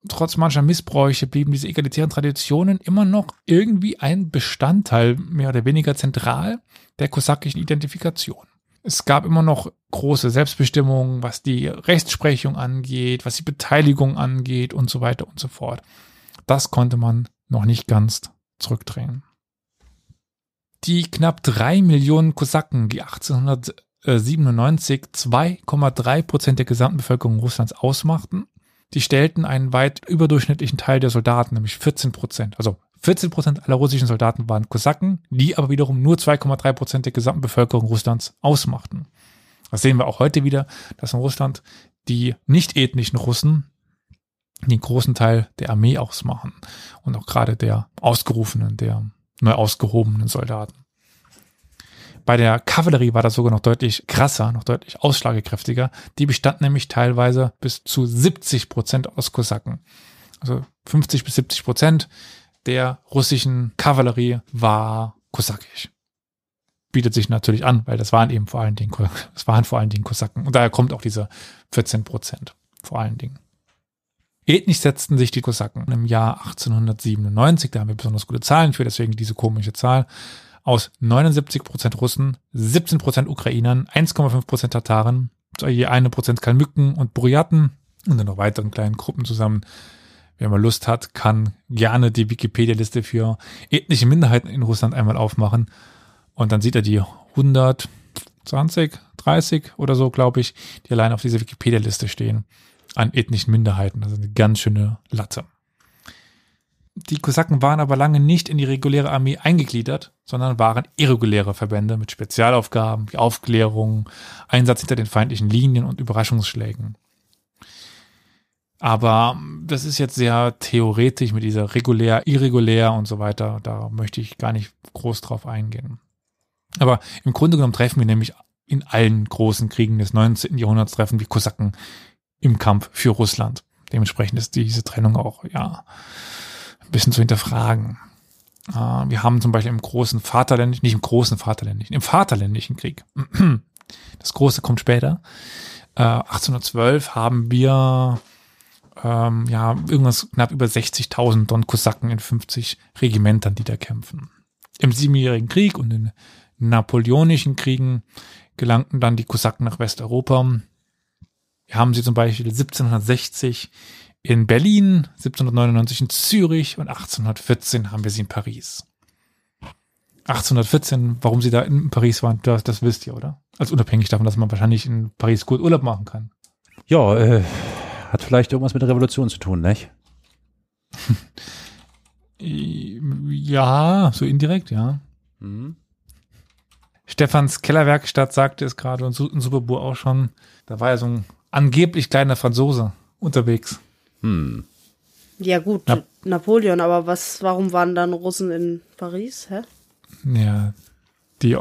Trotz mancher Missbräuche blieben diese egalitären Traditionen immer noch irgendwie ein Bestandteil, mehr oder weniger zentral, der kosakischen Identifikation. Es gab immer noch große Selbstbestimmung, was die Rechtsprechung angeht, was die Beteiligung angeht und so weiter und so fort. Das konnte man noch nicht ganz zurückdrehen. Die knapp drei Millionen Kosaken, die 1897 2,3 Prozent der gesamten Bevölkerung Russlands ausmachten, die stellten einen weit überdurchschnittlichen Teil der Soldaten, nämlich 14 Prozent. Also 14 Prozent aller russischen Soldaten waren Kosaken, die aber wiederum nur 2,3 Prozent der gesamten Bevölkerung Russlands ausmachten. Das sehen wir auch heute wieder, dass in Russland die nicht ethnischen Russen den großen Teil der Armee ausmachen und auch gerade der ausgerufenen, der neu ausgehobenen Soldaten. Bei der Kavallerie war das sogar noch deutlich krasser, noch deutlich ausschlagekräftiger. Die bestand nämlich teilweise bis zu 70 Prozent aus Kosaken. Also 50 bis 70 Prozent der russischen Kavallerie war kosakisch. Bietet sich natürlich an, weil das waren eben vor allen Dingen, das waren vor allen Dingen Kosaken. Und daher kommt auch diese 14 Prozent, vor allen Dingen. Ethnisch setzten sich die Kosaken im Jahr 1897, da haben wir besonders gute Zahlen für, deswegen diese komische Zahl, aus 79 Prozent Russen, 17 Prozent Ukrainern, 1,5 Prozent Tataren, je eine Prozent Kalmücken und Buryaten und dann noch weiteren kleinen Gruppen zusammen Wer mal Lust hat, kann gerne die Wikipedia-Liste für ethnische Minderheiten in Russland einmal aufmachen. Und dann sieht er die 120, 30 oder so, glaube ich, die allein auf dieser Wikipedia-Liste stehen an ethnischen Minderheiten. Das ist eine ganz schöne Latte. Die Kosaken waren aber lange nicht in die reguläre Armee eingegliedert, sondern waren irreguläre Verbände mit Spezialaufgaben wie Aufklärung, Einsatz hinter den feindlichen Linien und Überraschungsschlägen. Aber das ist jetzt sehr theoretisch mit dieser regulär, irregulär und so weiter. Da möchte ich gar nicht groß drauf eingehen. Aber im Grunde genommen treffen wir nämlich in allen großen Kriegen des 19. Jahrhunderts treffen wir Kosaken im Kampf für Russland. Dementsprechend ist diese Trennung auch, ja, ein bisschen zu hinterfragen. Äh, wir haben zum Beispiel im großen Vaterländischen, nicht im großen Vaterländischen, im Vaterländischen Krieg. Das große kommt später. 1812 äh, haben wir ähm, ja, irgendwas knapp über 60.000 Don Kosaken in 50 Regimentern, die da kämpfen. Im Siebenjährigen Krieg und in napoleonischen Kriegen gelangten dann die Kosaken nach Westeuropa. Wir haben sie zum Beispiel 1760 in Berlin, 1799 in Zürich und 1814 haben wir sie in Paris. 1814, warum sie da in Paris waren, das, das wisst ihr, oder? Also unabhängig davon, dass man wahrscheinlich in Paris gut Urlaub machen kann. Ja, äh, hat vielleicht irgendwas mit der Revolution zu tun, nicht? ja, so indirekt, ja. Mhm. Stefans Kellerwerkstatt sagte es gerade und Superbur auch schon. Da war ja so ein angeblich kleiner Franzose unterwegs. Hm. Ja gut, Na Napoleon, aber was, warum waren dann Russen in Paris? Hä? Ja, die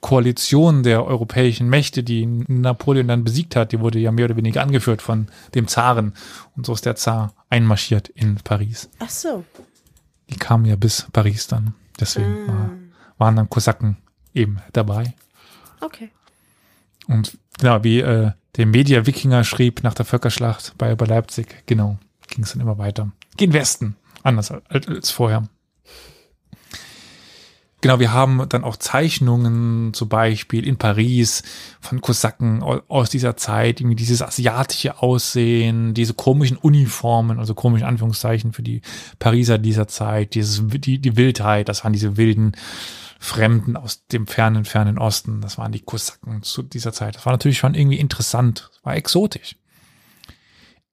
Koalition der europäischen Mächte, die Napoleon dann besiegt hat, die wurde ja mehr oder weniger angeführt von dem Zaren. Und so ist der Zar einmarschiert in Paris. Ach so. Die kamen ja bis Paris dann. Deswegen ah. war, waren dann Kosaken eben dabei. Okay. Und ja, wie äh, der Media-Wikinger schrieb nach der Völkerschlacht bei, bei Leipzig, genau, ging es dann immer weiter. Gehen Westen, anders als, vorher. Genau, wir haben dann auch Zeichnungen, zum Beispiel in Paris von Kosaken au- aus dieser Zeit, irgendwie dieses asiatische Aussehen, diese komischen Uniformen, also komische Anführungszeichen für die Pariser dieser Zeit, dieses, die, die Wildheit, das waren diese wilden Fremden aus dem fernen, fernen Osten, das waren die Kosaken zu dieser Zeit. Das war natürlich schon irgendwie interessant, war exotisch.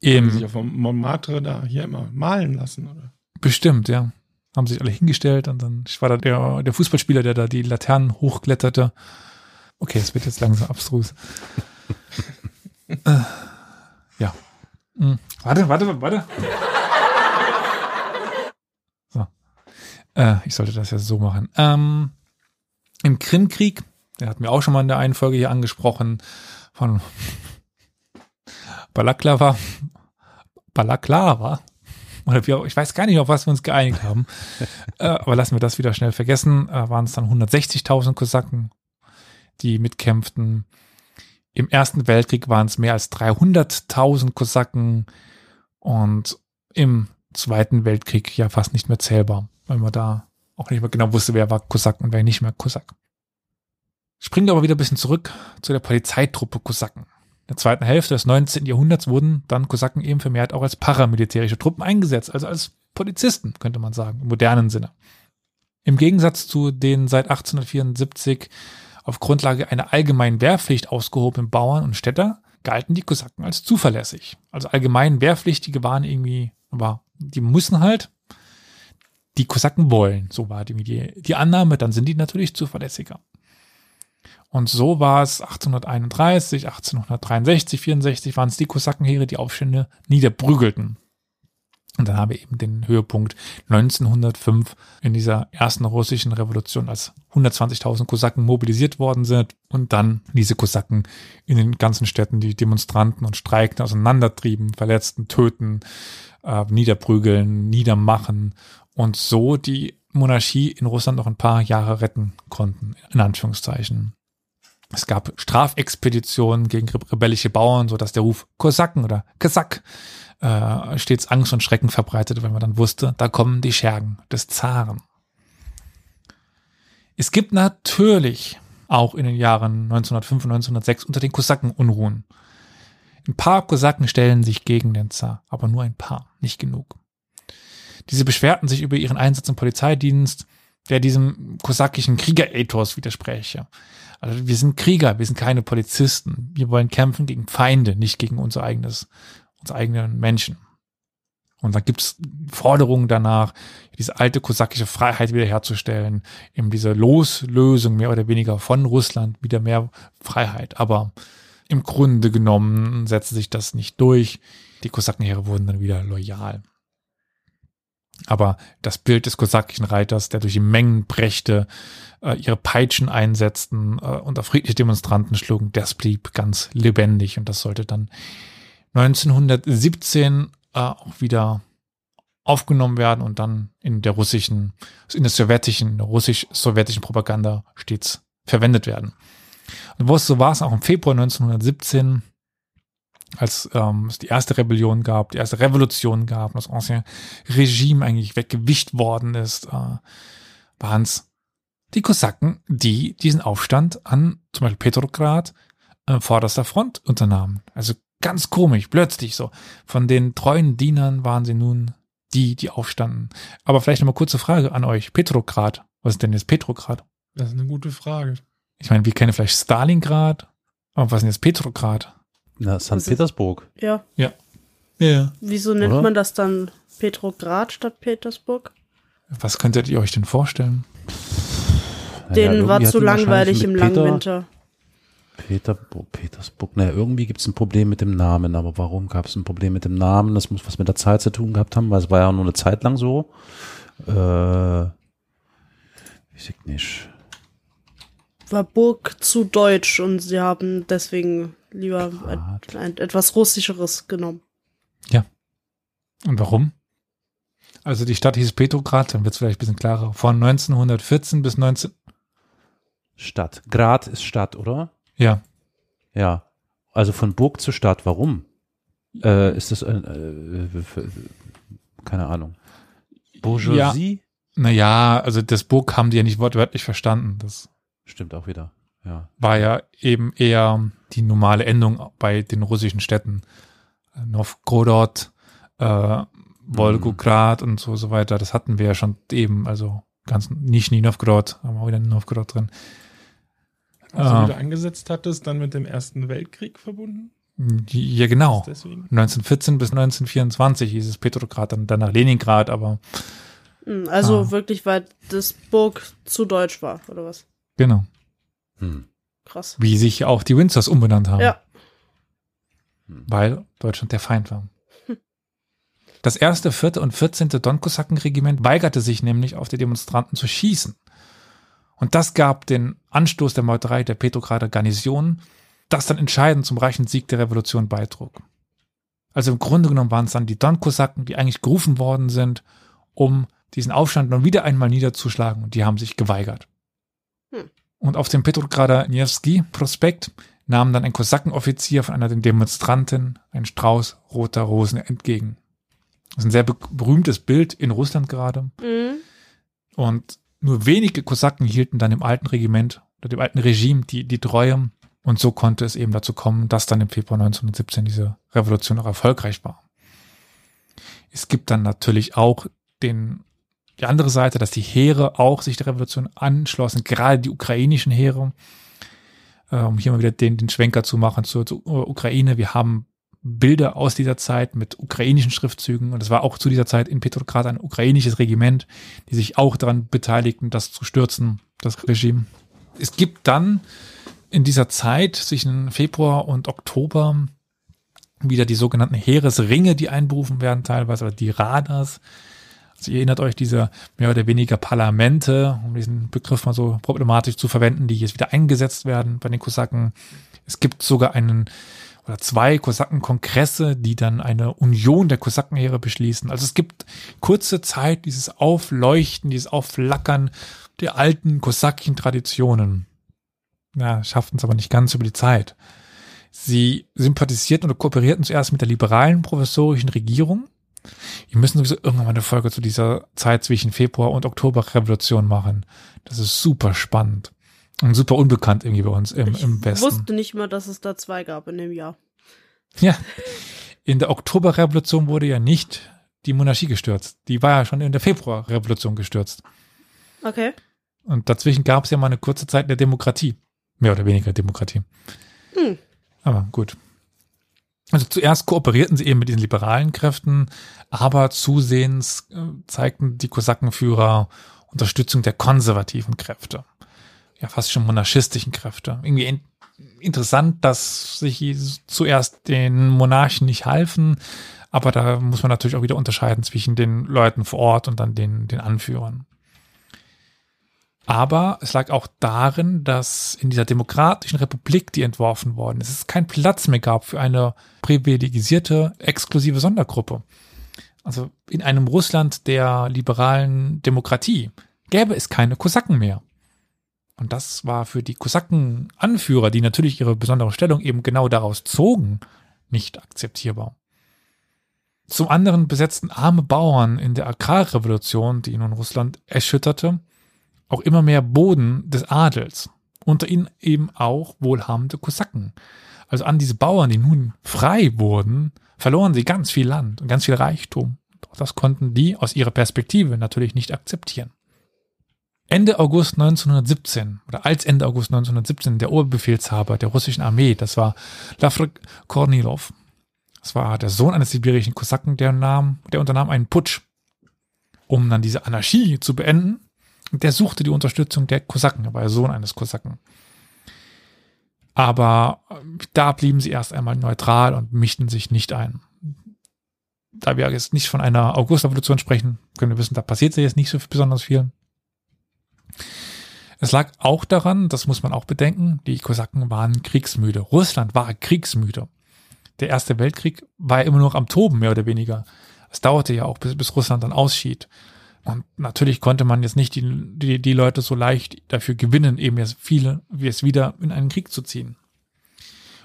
Haben Im, sich auf dem Montmartre da hier immer malen lassen, oder? Bestimmt, ja. Haben sich alle hingestellt und dann ich war da der, der Fußballspieler, der da die Laternen hochkletterte. Okay, es wird jetzt langsam abstrus. äh, ja. Hm. Warte, warte, warte. So. Äh, ich sollte das ja so machen. Ähm, Im Krimkrieg, der hat mir auch schon mal in der einen Folge hier angesprochen, von Balaklava. Balaklava. Oder wie auch, ich weiß gar nicht, auf was wir uns geeinigt haben. äh, aber lassen wir das wieder schnell vergessen. Äh, waren es dann 160.000 Kosaken, die mitkämpften. Im Ersten Weltkrieg waren es mehr als 300.000 Kosaken und im Zweiten Weltkrieg ja fast nicht mehr zählbar, weil man da auch nicht mehr genau wusste, wer war Kosak und wer nicht mehr Kosak. Springen wir aber wieder ein bisschen zurück zu der Polizeitruppe Kosaken. In der zweiten Hälfte des 19. Jahrhunderts wurden dann Kosaken eben vermehrt auch als paramilitärische Truppen eingesetzt, also als Polizisten, könnte man sagen, im modernen Sinne. Im Gegensatz zu den seit 1874 auf Grundlage einer allgemeinen Wehrpflicht ausgehobenen Bauern und Städter galten die Kosaken als zuverlässig. Also allgemein Wehrpflichtige waren irgendwie, aber die müssen halt, die Kosaken wollen. So war die, die, Annahme, dann sind die natürlich zuverlässiger. Und so war es 1831, 1863, 64 waren es die Kosakenheere, die Aufstände niederprügelten. Und dann haben wir eben den Höhepunkt 1905 in dieser ersten russischen Revolution, als 120.000 Kosaken mobilisiert worden sind und dann diese Kosaken in den ganzen Städten die Demonstranten und Streikenden auseinandertrieben, verletzten, töten, äh, niederprügeln, niedermachen und so die Monarchie in Russland noch ein paar Jahre retten konnten, in Anführungszeichen. Es gab Strafexpeditionen gegen rebellische Bauern, so dass der Ruf Kosaken oder Kosak äh, stets Angst und Schrecken verbreitete, wenn man dann wusste, da kommen die Schergen des Zaren. Es gibt natürlich auch in den Jahren 1905 und 1906 unter den Kosaken Unruhen. Ein paar Kosaken stellen sich gegen den Zar, aber nur ein paar, nicht genug. Diese beschwerten sich über ihren Einsatz im Polizeidienst, der diesem kosakischen Kriegerethos widerspräche. Also wir sind Krieger, wir sind keine Polizisten. Wir wollen kämpfen gegen Feinde, nicht gegen unser eigenes, unsere eigenen Menschen. Und da gibt's Forderungen danach, diese alte kosakische Freiheit wiederherzustellen, eben diese Loslösung mehr oder weniger von Russland, wieder mehr Freiheit. Aber im Grunde genommen setzte sich das nicht durch. Die Kosakenheere wurden dann wieder loyal. Aber das Bild des kosakischen Reiters, der durch die Mengen brächte, äh, ihre Peitschen einsetzten äh, und auf friedliche Demonstranten schlugen, das blieb ganz lebendig und das sollte dann 1917 äh, auch wieder aufgenommen werden und dann in der russischen, in der sowjetischen, russisch-sowjetischen Propaganda stets verwendet werden. Und so war es auch im Februar 1917, als ähm, es die erste Rebellion gab, die erste Revolution gab, das Ancien Regime eigentlich weggewischt worden ist, äh, waren es die Kosaken, die diesen Aufstand an zum Beispiel Petrograd äh, vorderster Front unternahmen. Also ganz komisch, plötzlich so. Von den treuen Dienern waren sie nun die, die aufstanden. Aber vielleicht noch mal kurze Frage an euch. Petrograd, was ist denn jetzt Petrograd? Das ist eine gute Frage. Ich meine, wir kennen vielleicht Stalingrad, aber was ist denn jetzt Petrograd? Na, St. ist- Petersburg. Ja. Ja. Wieso nennt Oder? man das dann Petrograd statt Petersburg? Was könntet ihr euch denn vorstellen? Denen irgendwie war zu langweilig im Peter, langen Winter. Peterburg, Petersburg. Naja, irgendwie gibt es ein Problem mit dem Namen. Aber warum gab es ein Problem mit dem Namen? Das muss was mit der Zeit zu tun gehabt haben, weil es war ja nur eine Zeit lang so. Äh, ich nicht. War Burg zu deutsch und sie haben deswegen lieber et, ein, etwas Russischeres genommen. Und warum? Also die Stadt hieß Petrograd, dann wird es vielleicht ein bisschen klarer. Von 1914 bis 19... Stadt. Grad ist Stadt, oder? Ja, Ja. Also von Burg zu Stadt. Warum? Äh, ist das, äh, äh, keine Ahnung. Bourgeoisie? Naja, also das Burg haben die ja nicht wortwörtlich verstanden. Das Stimmt auch wieder. Ja. war ja eben eher die normale Endung bei den russischen Städten. Novgorod, äh, Volgograd und so, so weiter. Das hatten wir ja schon eben, also ganz Nischni Novgorod, haben wir auch wieder Novgorod drin. Also, Ah. wie du angesetzt hattest, dann mit dem Ersten Weltkrieg verbunden? Ja, genau. Ist Deswegen? 1914 bis 1924 hieß es Petrograd, dann danach Leningrad, aber Hm, Also Ah. wirklich, weil das Burg zu deutsch war, oder was? genau. Hm. Krass. Wie sich auch die Windsors umbenannt haben. Ja. weil Deutschland der Feind war. Das erste, vierte und vierzehnte Donkosakenregiment weigerte sich nämlich, auf die Demonstranten zu schießen. Und das gab den Anstoß der Meuterei der Petrograder Garnison, das dann entscheidend zum reichen Sieg der Revolution beitrug. Also im Grunde genommen waren es dann die Donkosaken, die eigentlich gerufen worden sind, um diesen Aufstand nun wieder einmal niederzuschlagen und die haben sich geweigert. Hm. Und auf dem Petrograder Niewski-Prospekt nahm dann ein Kosakenoffizier von einer der Demonstranten einen Strauß roter Rosen entgegen. Das ist ein sehr be berühmtes Bild in Russland gerade. Mhm. Und nur wenige Kosaken hielten dann im alten Regiment oder dem alten Regime die, die Treue. Und so konnte es eben dazu kommen, dass dann im Februar 1917 diese Revolution auch erfolgreich war. Es gibt dann natürlich auch den, die andere Seite, dass die Heere auch sich der Revolution anschlossen, gerade die ukrainischen Heere. Äh, Um hier mal wieder den, den Schwenker zu machen zur, zur Ukraine. Wir haben Bilder aus dieser Zeit mit ukrainischen Schriftzügen und es war auch zu dieser Zeit in Petrograd ein ukrainisches Regiment, die sich auch daran beteiligten, das zu stürzen, das Regime. Es gibt dann in dieser Zeit zwischen Februar und Oktober wieder die sogenannten Heeresringe, die einberufen werden teilweise, oder die Radars. Ihr erinnert euch diese mehr oder weniger Parlamente, um diesen Begriff mal so problematisch zu verwenden, die jetzt wieder eingesetzt werden bei den Kosaken. Es gibt sogar einen oder zwei Kosakenkongresse, die dann eine Union der Kosakenheere beschließen. Also es gibt kurze Zeit dieses Aufleuchten, dieses Aufflackern der alten kosakischen Traditionen. Ja, schafften es aber nicht ganz über die Zeit. Sie sympathisierten oder kooperierten zuerst mit der liberalen provisorischen Regierung. Wir müssen sowieso irgendwann mal eine Folge zu dieser Zeit zwischen Februar und Oktoberrevolution machen. Das ist super spannend. Und super unbekannt irgendwie bei uns im, ich im Westen. wusste nicht mal, dass es da zwei gab in dem Jahr. Ja. In der Oktoberrevolution wurde ja nicht die Monarchie gestürzt. Die war ja schon in der Februarrevolution gestürzt. Okay. Und dazwischen gab es ja mal eine kurze Zeit der Demokratie. Mehr oder weniger Demokratie. Hm. Aber gut. Also zuerst kooperierten sie eben mit diesen liberalen Kräften, aber zusehends äh, zeigten die Kosakenführer Unterstützung der konservativen Kräfte. Ja, fast schon monarchistischen Kräfte. Irgendwie in, interessant, dass sich zuerst den Monarchen nicht halfen, aber da muss man natürlich auch wieder unterscheiden zwischen den Leuten vor Ort und dann den, den Anführern. Aber es lag auch darin, dass in dieser demokratischen Republik, die entworfen worden ist, es keinen Platz mehr gab für eine privilegisierte, exklusive Sondergruppe. Also in einem Russland der liberalen Demokratie gäbe es keine Kosaken mehr. Und das war für die Kosaken-Anführer, die natürlich ihre besondere Stellung eben genau daraus zogen, nicht akzeptierbar. Zum anderen besetzten arme Bauern in der Agrarrevolution, die nun Russland erschütterte, auch immer mehr Boden des Adels. Unter ihnen eben auch wohlhabende Kosaken. Also an diese Bauern, die nun frei wurden, verloren sie ganz viel Land und ganz viel Reichtum. Doch das konnten die aus ihrer Perspektive natürlich nicht akzeptieren. Ende August 1917 oder als Ende August 1917 der Oberbefehlshaber der russischen Armee, das war Lafrik Kornilov. Das war der Sohn eines sibirischen Kosaken, der nahm, der unternahm einen Putsch, um dann diese Anarchie zu beenden. Der suchte die Unterstützung der Kosaken, er war der Sohn eines Kosaken. Aber da blieben sie erst einmal neutral und mischten sich nicht ein. Da wir jetzt nicht von einer Augustrevolution sprechen, können wir wissen, da passiert jetzt nicht so besonders viel. Es lag auch daran, das muss man auch bedenken, die Kosaken waren kriegsmüde. Russland war kriegsmüde. Der Erste Weltkrieg war ja immer noch am Toben, mehr oder weniger. Es dauerte ja auch, bis, bis Russland dann ausschied. Und natürlich konnte man jetzt nicht die, die, die Leute so leicht dafür gewinnen, eben jetzt viele, wie es wieder in einen Krieg zu ziehen.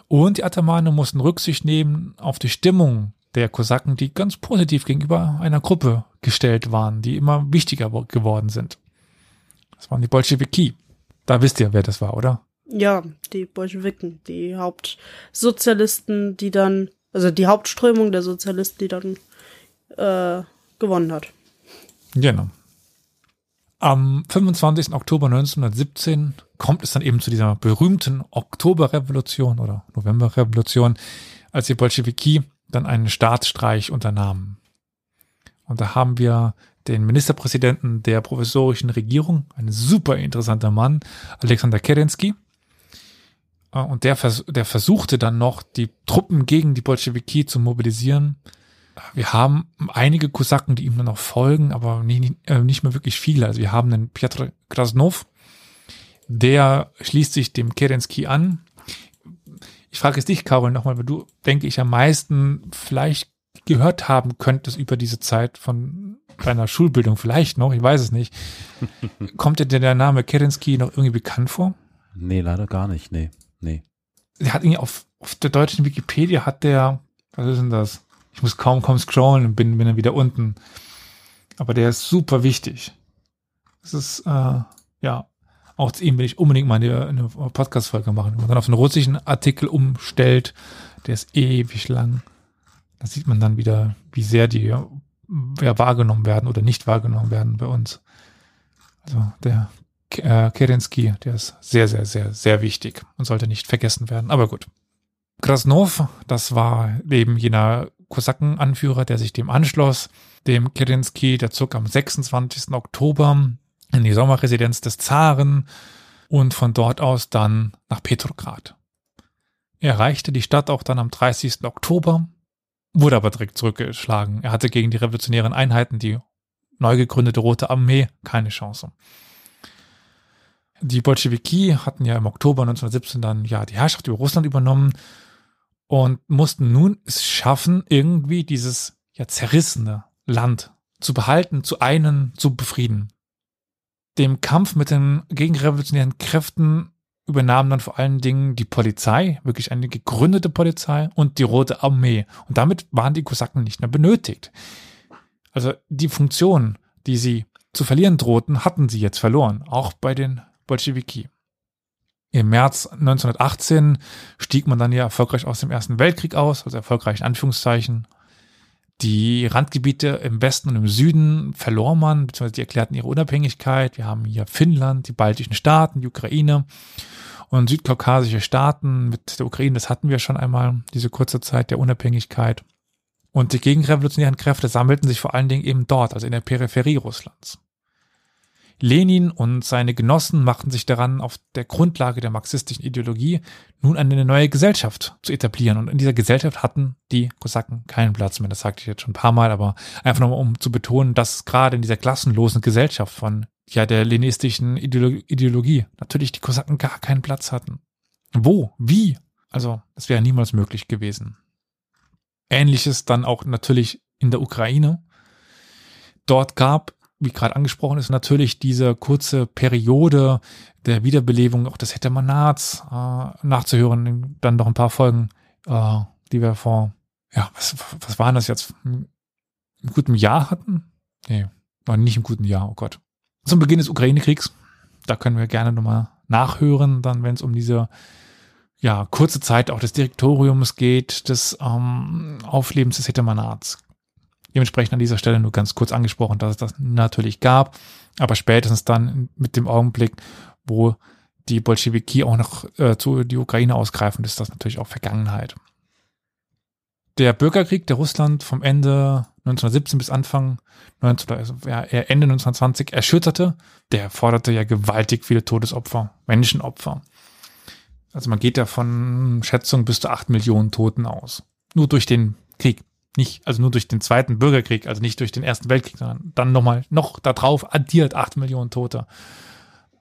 Und die Atamane mussten Rücksicht nehmen auf die Stimmung der Kosaken, die ganz positiv gegenüber einer Gruppe gestellt waren, die immer wichtiger geworden sind. Das waren die Bolschewiki. Da wisst ihr, wer das war, oder? Ja, die Bolschewiken, die Hauptsozialisten, die dann, also die Hauptströmung der Sozialisten, die dann äh, gewonnen hat. Genau. Am 25. Oktober 1917 kommt es dann eben zu dieser berühmten Oktoberrevolution oder Novemberrevolution, als die Bolschewiki dann einen Staatsstreich unternahmen. Und da haben wir den Ministerpräsidenten der provisorischen Regierung, ein super interessanter Mann, Alexander Kerensky. Äh, und der, der versuchte dann noch, die Truppen gegen die Bolschewiki zu mobilisieren. Wir haben einige Kosaken, die ihm dann noch folgen, aber nicht, äh, nicht mehr wirklich viele. Also wir haben den Piotr Krasnov, der schließt sich dem Kerensky an. Ich frage jetzt dich, Carol, nochmal, weil du, denke ich, am meisten vielleicht gehört haben könntest über diese Zeit von deiner Schulbildung, vielleicht noch, ich weiß es nicht. Kommt dir der Name Kerensky noch irgendwie bekannt vor? Nee, leider gar nicht, nee, nee. Er hat irgendwie auf, auf der deutschen Wikipedia hat der, was ist denn das? Ich muss kaum kaum scrollen und bin, bin dann wieder unten. Aber der ist super wichtig. Das ist, äh, ja, auch zu ihm will ich unbedingt mal eine, eine Podcast-Folge machen. Wenn man dann auf einen russischen Artikel umstellt, der ist ewig lang. Da sieht man dann wieder, wie sehr die ja, wahrgenommen werden oder nicht wahrgenommen werden bei uns. Also der äh, Kerensky, der ist sehr, sehr, sehr, sehr wichtig und sollte nicht vergessen werden. Aber gut. Krasnov, das war eben jener Kosakenanführer, der sich dem anschloss, dem Kerensky, der zog am 26. Oktober in die Sommerresidenz des Zaren und von dort aus dann nach Petrograd. Er erreichte die Stadt auch dann am 30. Oktober, wurde aber direkt zurückgeschlagen. Er hatte gegen die revolutionären Einheiten, die neu gegründete Rote Armee, keine Chance. Die Bolschewiki hatten ja im Oktober 1917 dann ja die Herrschaft über Russland übernommen und mussten nun es schaffen, irgendwie dieses ja zerrissene Land zu behalten, zu einen, zu befrieden. Dem Kampf mit den gegenrevolutionären Kräften übernahmen dann vor allen Dingen die Polizei, wirklich eine gegründete Polizei und die Rote Armee. Und damit waren die Kosaken nicht mehr benötigt. Also die Funktion, die sie zu verlieren drohten, hatten sie jetzt verloren, auch bei den Bolschewiki. Im März 1918 stieg man dann ja erfolgreich aus dem Ersten Weltkrieg aus, also erfolgreich in Anführungszeichen. Die Randgebiete im Westen und im Süden verlor man, beziehungsweise die erklärten ihre Unabhängigkeit. Wir haben hier Finnland, die baltischen Staaten, die Ukraine und südkaukasische Staaten mit der Ukraine. Das hatten wir schon einmal, diese kurze Zeit der Unabhängigkeit. Und die gegenrevolutionären Kräfte sammelten sich vor allen Dingen eben dort, also in der Peripherie Russlands. Lenin und seine Genossen machten sich daran, auf der Grundlage der marxistischen Ideologie nun eine neue Gesellschaft zu etablieren. Und in dieser Gesellschaft hatten die Kosaken keinen Platz mehr. Das sagte ich jetzt schon ein paar Mal, aber einfach nochmal, um zu betonen, dass gerade in dieser klassenlosen Gesellschaft von ja der leninistischen Ideologie natürlich die Kosaken gar keinen Platz hatten. Wo? Wie? Also, das wäre niemals möglich gewesen. Ähnliches dann auch natürlich in der Ukraine. Dort gab wie gerade angesprochen ist, natürlich diese kurze Periode der Wiederbelebung auch des Hetemanats äh, nachzuhören, dann noch ein paar Folgen, äh, die wir vor, ja, was, was waren das jetzt, im guten Jahr hatten? Nee, war nicht im guten Jahr, oh Gott. Zum Beginn des Ukraine-Kriegs, da können wir gerne nochmal nachhören, dann wenn es um diese ja, kurze Zeit auch des Direktoriums geht, des ähm, Auflebens des Hetemanats Dementsprechend an dieser Stelle nur ganz kurz angesprochen, dass es das natürlich gab, aber spätestens dann mit dem Augenblick, wo die Bolschewiki auch noch äh, zu die Ukraine ausgreifen, ist das natürlich auch Vergangenheit. Der Bürgerkrieg, der Russland vom Ende 1917 bis Anfang 19, also ja, eher Ende 1920 erschütterte, der forderte ja gewaltig viele Todesopfer, Menschenopfer. Also man geht da von Schätzungen bis zu acht Millionen Toten aus. Nur durch den Krieg. Nicht, also nur durch den zweiten Bürgerkrieg, also nicht durch den ersten Weltkrieg, sondern dann nochmal noch da drauf addiert acht Millionen Tote.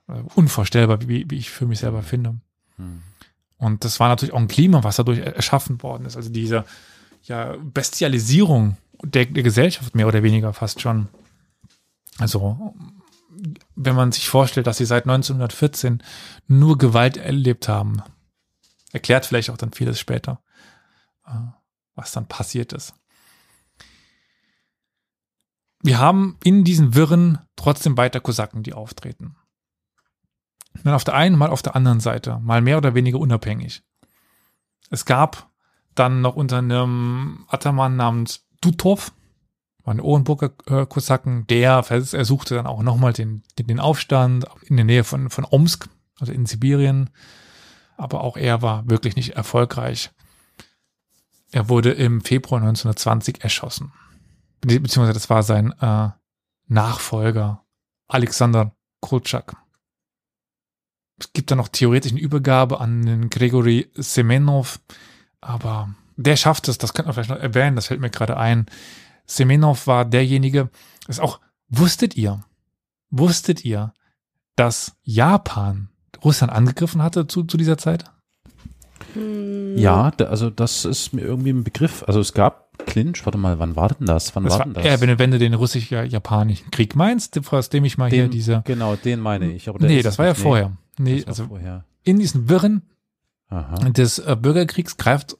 Äh, unvorstellbar, wie, wie ich für mich selber finde. Hm. Und das war natürlich auch ein Klima, was dadurch erschaffen worden ist. Also diese ja, Bestialisierung der, der Gesellschaft mehr oder weniger fast schon. Also wenn man sich vorstellt, dass sie seit 1914 nur Gewalt erlebt haben, erklärt vielleicht auch dann vieles später, äh, was dann passiert ist. Wir haben in diesen Wirren trotzdem weiter Kosaken, die auftreten. Mal auf der einen, mal auf der anderen Seite, mal mehr oder weniger unabhängig. Es gab dann noch unter einem Ataman namens Dutov, war ein Ohrenburger äh, Kosaken, der versuchte dann auch nochmal den, den, den Aufstand in der Nähe von, von Omsk, also in Sibirien. Aber auch er war wirklich nicht erfolgreich. Er wurde im Februar 1920 erschossen. Be beziehungsweise das war sein äh, Nachfolger, Alexander Krutschak. Es gibt da noch theoretisch eine Übergabe an den Gregory Semenov, aber der schafft es, das könnte man vielleicht noch erwähnen, das fällt mir gerade ein. Semenov war derjenige, das auch, wusstet ihr, wusstet ihr, dass Japan Russland angegriffen hatte zu, zu dieser Zeit? Hm. Ja, da, also das ist mir irgendwie ein Begriff. Also es gab Clinch, warte mal, wann war denn das? Wann das war, denn das? Ja, wenn, wenn du den russisch-japanischen Krieg meinst, aus dem ich mal den, hier diese. Genau, den meine ich. Aber nee, das war ja nee, vorher. Nee, also vorher. in diesen Wirren Aha. des äh, Bürgerkriegs greift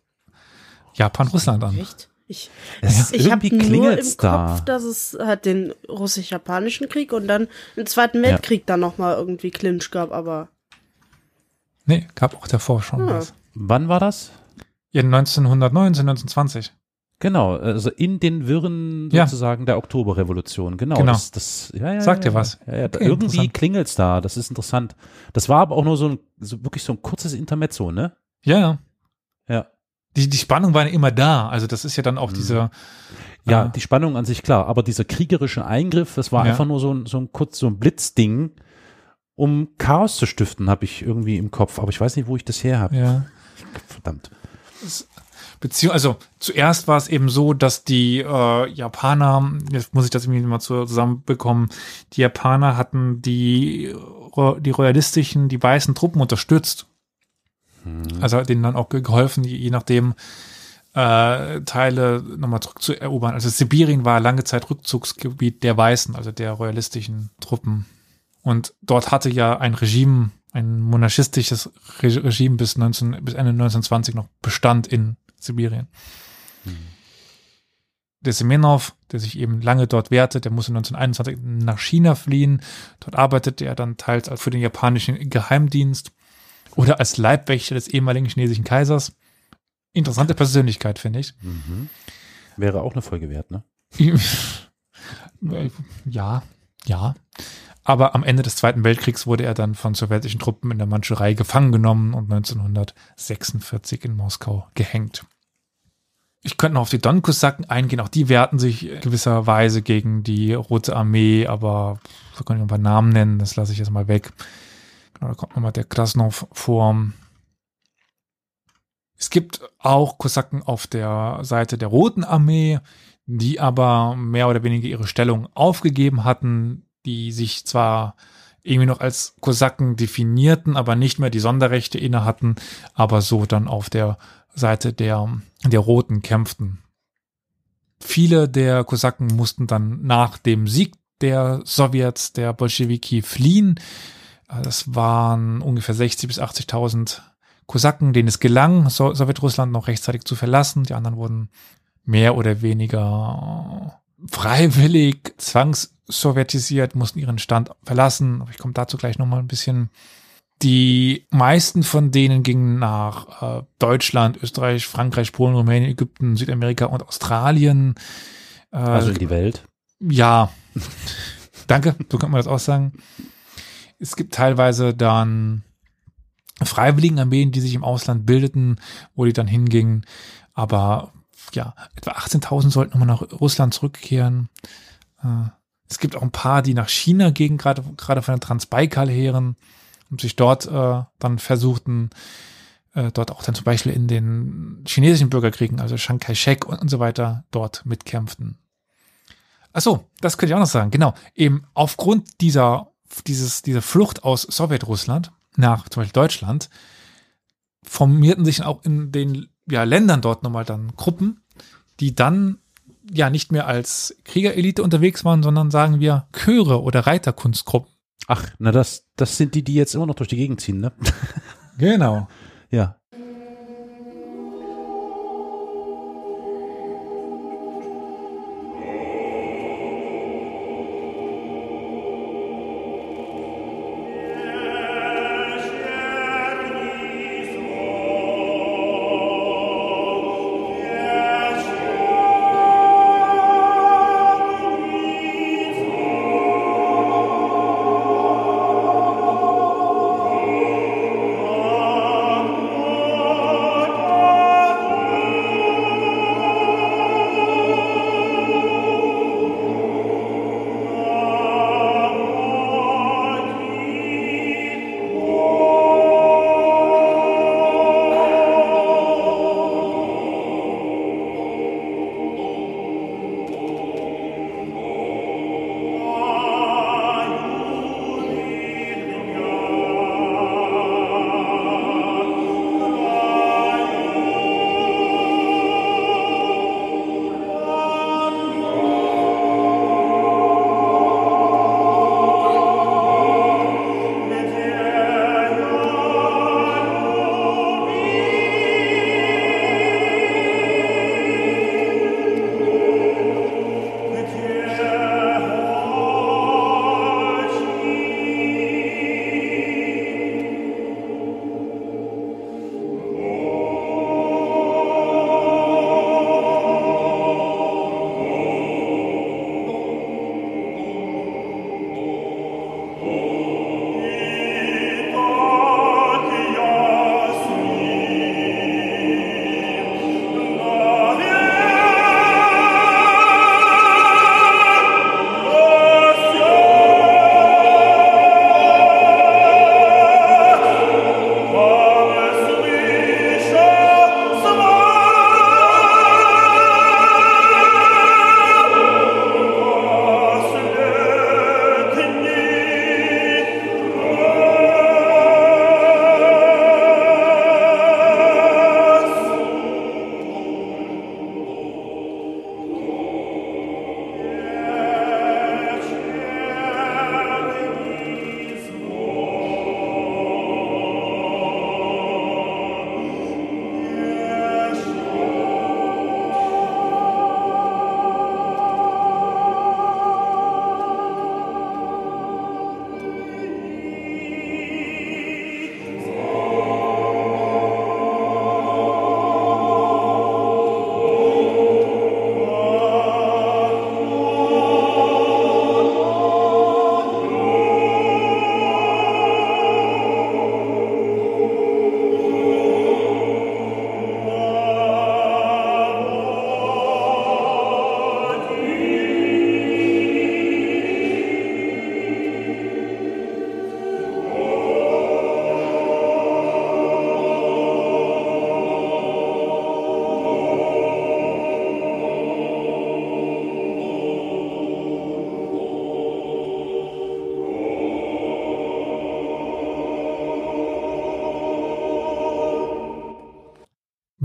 Japan Russland an. Echt? Ich, Es ich habe irgendwie nur im da. Kopf, dass es halt den russisch-japanischen Krieg und dann im Zweiten Weltkrieg dann nochmal irgendwie Clinch gab, aber Nee, gab auch davor schon Ja. was. Wann war das? Ja, 1919, 1920. Genau, also in den Wirren Ja. sozusagen der Oktoberrevolution. Genau. Genau. Das, das, ja, ja, Sagt ja, dir was? Ja, ja, Okay, irgendwie interessant. klingelt's da. Das ist interessant. Das war aber auch nur so ein, so wirklich so ein kurzes Intermezzo, ne? Ja, ja. Ja. Die, die Spannung war ja immer da. Also das ist ja dann auch Mhm. diese. Ja, Ah. die Spannung an sich klar, aber dieser kriegerische Eingriff, das war Ja. einfach nur so ein, so ein kurz so ein Blitzding, um Chaos zu stiften, habe ich irgendwie im Kopf, aber ich weiß nicht, wo ich das her habe. Ja. Verdammt. Beziehung, also zuerst war es eben so, dass die äh, Japaner, jetzt muss ich das irgendwie mal zu- zusammenbekommen, die Japaner hatten die, ro- die royalistischen, die weißen Truppen unterstützt. Also denen dann auch ge- geholfen, je je nachdem äh, Teile nochmal zurückzuerobern. Also Sibirien war lange Zeit Rückzugsgebiet der Weißen, also der royalistischen Truppen. Und dort hatte ja ein Regime, ein monarchistisches Re Regime bis, 19, bis Ende 1920 noch Bestand in Sibirien. Der Semenov, der sich eben lange dort wehrte, der musste 1921 nach China fliehen. Dort arbeitete er dann teils für den japanischen Geheimdienst oder als Leibwächter des ehemaligen chinesischen Kaisers. Interessante Persönlichkeit, finde ich. Mhm. Wäre auch eine Folge wert, ne? Ja, ja. Aber am Ende des Zweiten Weltkriegs wurde er dann von sowjetischen Truppen in der Mandschurei gefangen genommen und 1946 in Moskau gehängt. Ich könnte noch auf die Don-Kosaken eingehen. Auch die wehrten sich in gewisser Weise gegen die Rote Armee, aber so kann ich noch ein paar Namen nennen. Das lasse ich jetzt mal weg. Genau, da kommt nochmal der Krasnov vor. Es gibt auch Kosaken auf der Seite der Roten Armee, die aber mehr oder weniger ihre Stellung aufgegeben hatten, die sich zwar irgendwie noch als Kosaken definierten, aber nicht mehr die Sonderrechte inne hatten, aber so dann auf der Seite der, der Roten kämpften. Viele der Kosaken mussten dann nach dem Sieg der Sowjets, der Bolschewiki, fliehen. Äh, Das waren ungefähr 60.000 bis 80.000 Kosaken, denen es gelang, so Sowjetrussland noch rechtzeitig zu verlassen. Die anderen wurden mehr oder weniger freiwillig zwangssowjetisiert, mussten ihren Stand verlassen. Aber ich komme dazu gleich nochmal ein bisschen. Die meisten von denen gingen nach äh, Deutschland, Österreich, Frankreich, Polen, Rumänien, Ägypten, Südamerika und Australien. Äh, Also in die Welt. ja, danke, so kann man das auch sagen. Es gibt teilweise dann Freiwilligenarmeen, die sich im Ausland bildeten, wo die dann hingingen. Aber ja, etwa 18.000 sollten nochmal nach Russland zurückkehren. Äh, Es gibt auch ein paar, die nach China gehen, gerade gerade von den Transbaikal-Heeren und sich dort äh, dann versuchten, äh, dort auch dann zum Beispiel in den chinesischen Bürgerkriegen, also Chiang Kai-shek und, und so weiter, dort mitkämpften. Ach so, das könnte ich auch noch sagen. Genau, eben aufgrund dieser, dieses, dieser Flucht aus Sowjetrussland nach zum Beispiel Deutschland formierten sich auch in den ja, Ländern dort nochmal dann Gruppen, die dann ja nicht mehr als Kriegerelite unterwegs waren, sondern sagen wir Chöre oder Reiterkunstgruppen. Ach, na das, das sind die, die jetzt immer noch durch die Gegend ziehen, ne? Genau. Ja.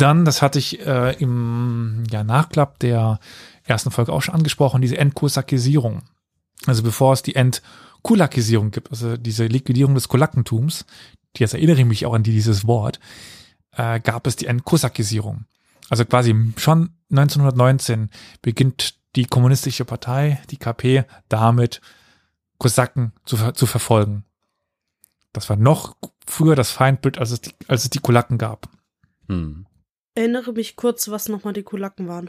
Dann, das hatte ich äh, im ja, Nachklapp der ersten Folge auch schon angesprochen, diese Entkosakisierung. Also bevor es die Entkulakisierung gibt, also diese Liquidierung des Kulakentums, die jetzt erinnere ich mich auch an dieses Wort, äh, gab es die Entkosakisierung. Also quasi schon 1919 beginnt die kommunistische Partei, die KP, damit Kosaken zu, zu verfolgen. Das war noch früher das Feindbild, als es die, als es die Kulaken gab. Hm. Erinnere mich kurz, was nochmal die Kulaken waren.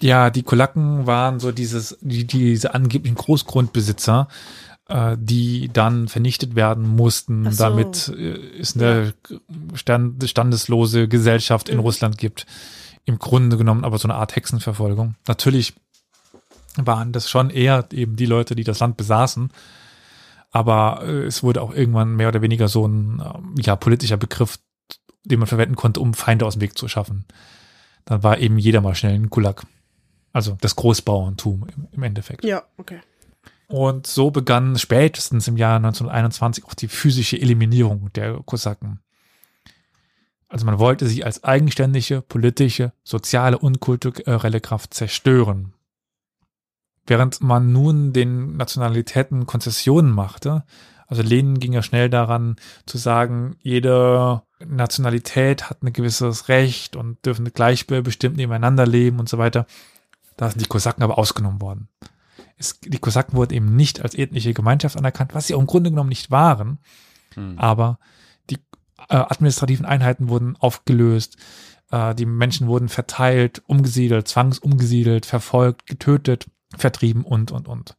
Ja, die Kulaken waren so dieses, die, diese angeblichen Großgrundbesitzer, äh, die dann vernichtet werden mussten, so. damit äh, es eine stand, standeslose Gesellschaft in Mhm. Russland gibt. Im Grunde genommen aber so eine Art Hexenverfolgung. Natürlich waren das schon eher eben die Leute, die das Land besaßen. Aber äh, es wurde auch irgendwann mehr oder weniger so ein ähm, ja, politischer Begriff, den man verwenden konnte, um Feinde aus dem Weg zu schaffen. Dann war eben jeder mal schnell ein Kulak. Also das Großbauerntum im, im Endeffekt. Ja, okay. Und so begann spätestens im Jahr 1921 auch die physische Eliminierung der Kosaken. Also man wollte sie als eigenständige, politische, soziale und kulturelle Kraft zerstören. Während man nun den Nationalitäten Konzessionen machte, also Lenin ging ja schnell daran zu sagen, jede Nationalität hat ein gewisses Recht und dürfen gleichbestimmt nebeneinander leben und so weiter. Da sind die Kosaken aber ausgenommen worden. Es, die Kosaken wurden eben nicht als ethnische Gemeinschaft anerkannt, was sie auch im Grunde genommen nicht waren, Hm. aber die äh, administrativen Einheiten wurden aufgelöst, äh, die Menschen wurden verteilt, umgesiedelt, zwangsumgesiedelt, verfolgt, getötet, vertrieben und, und, und.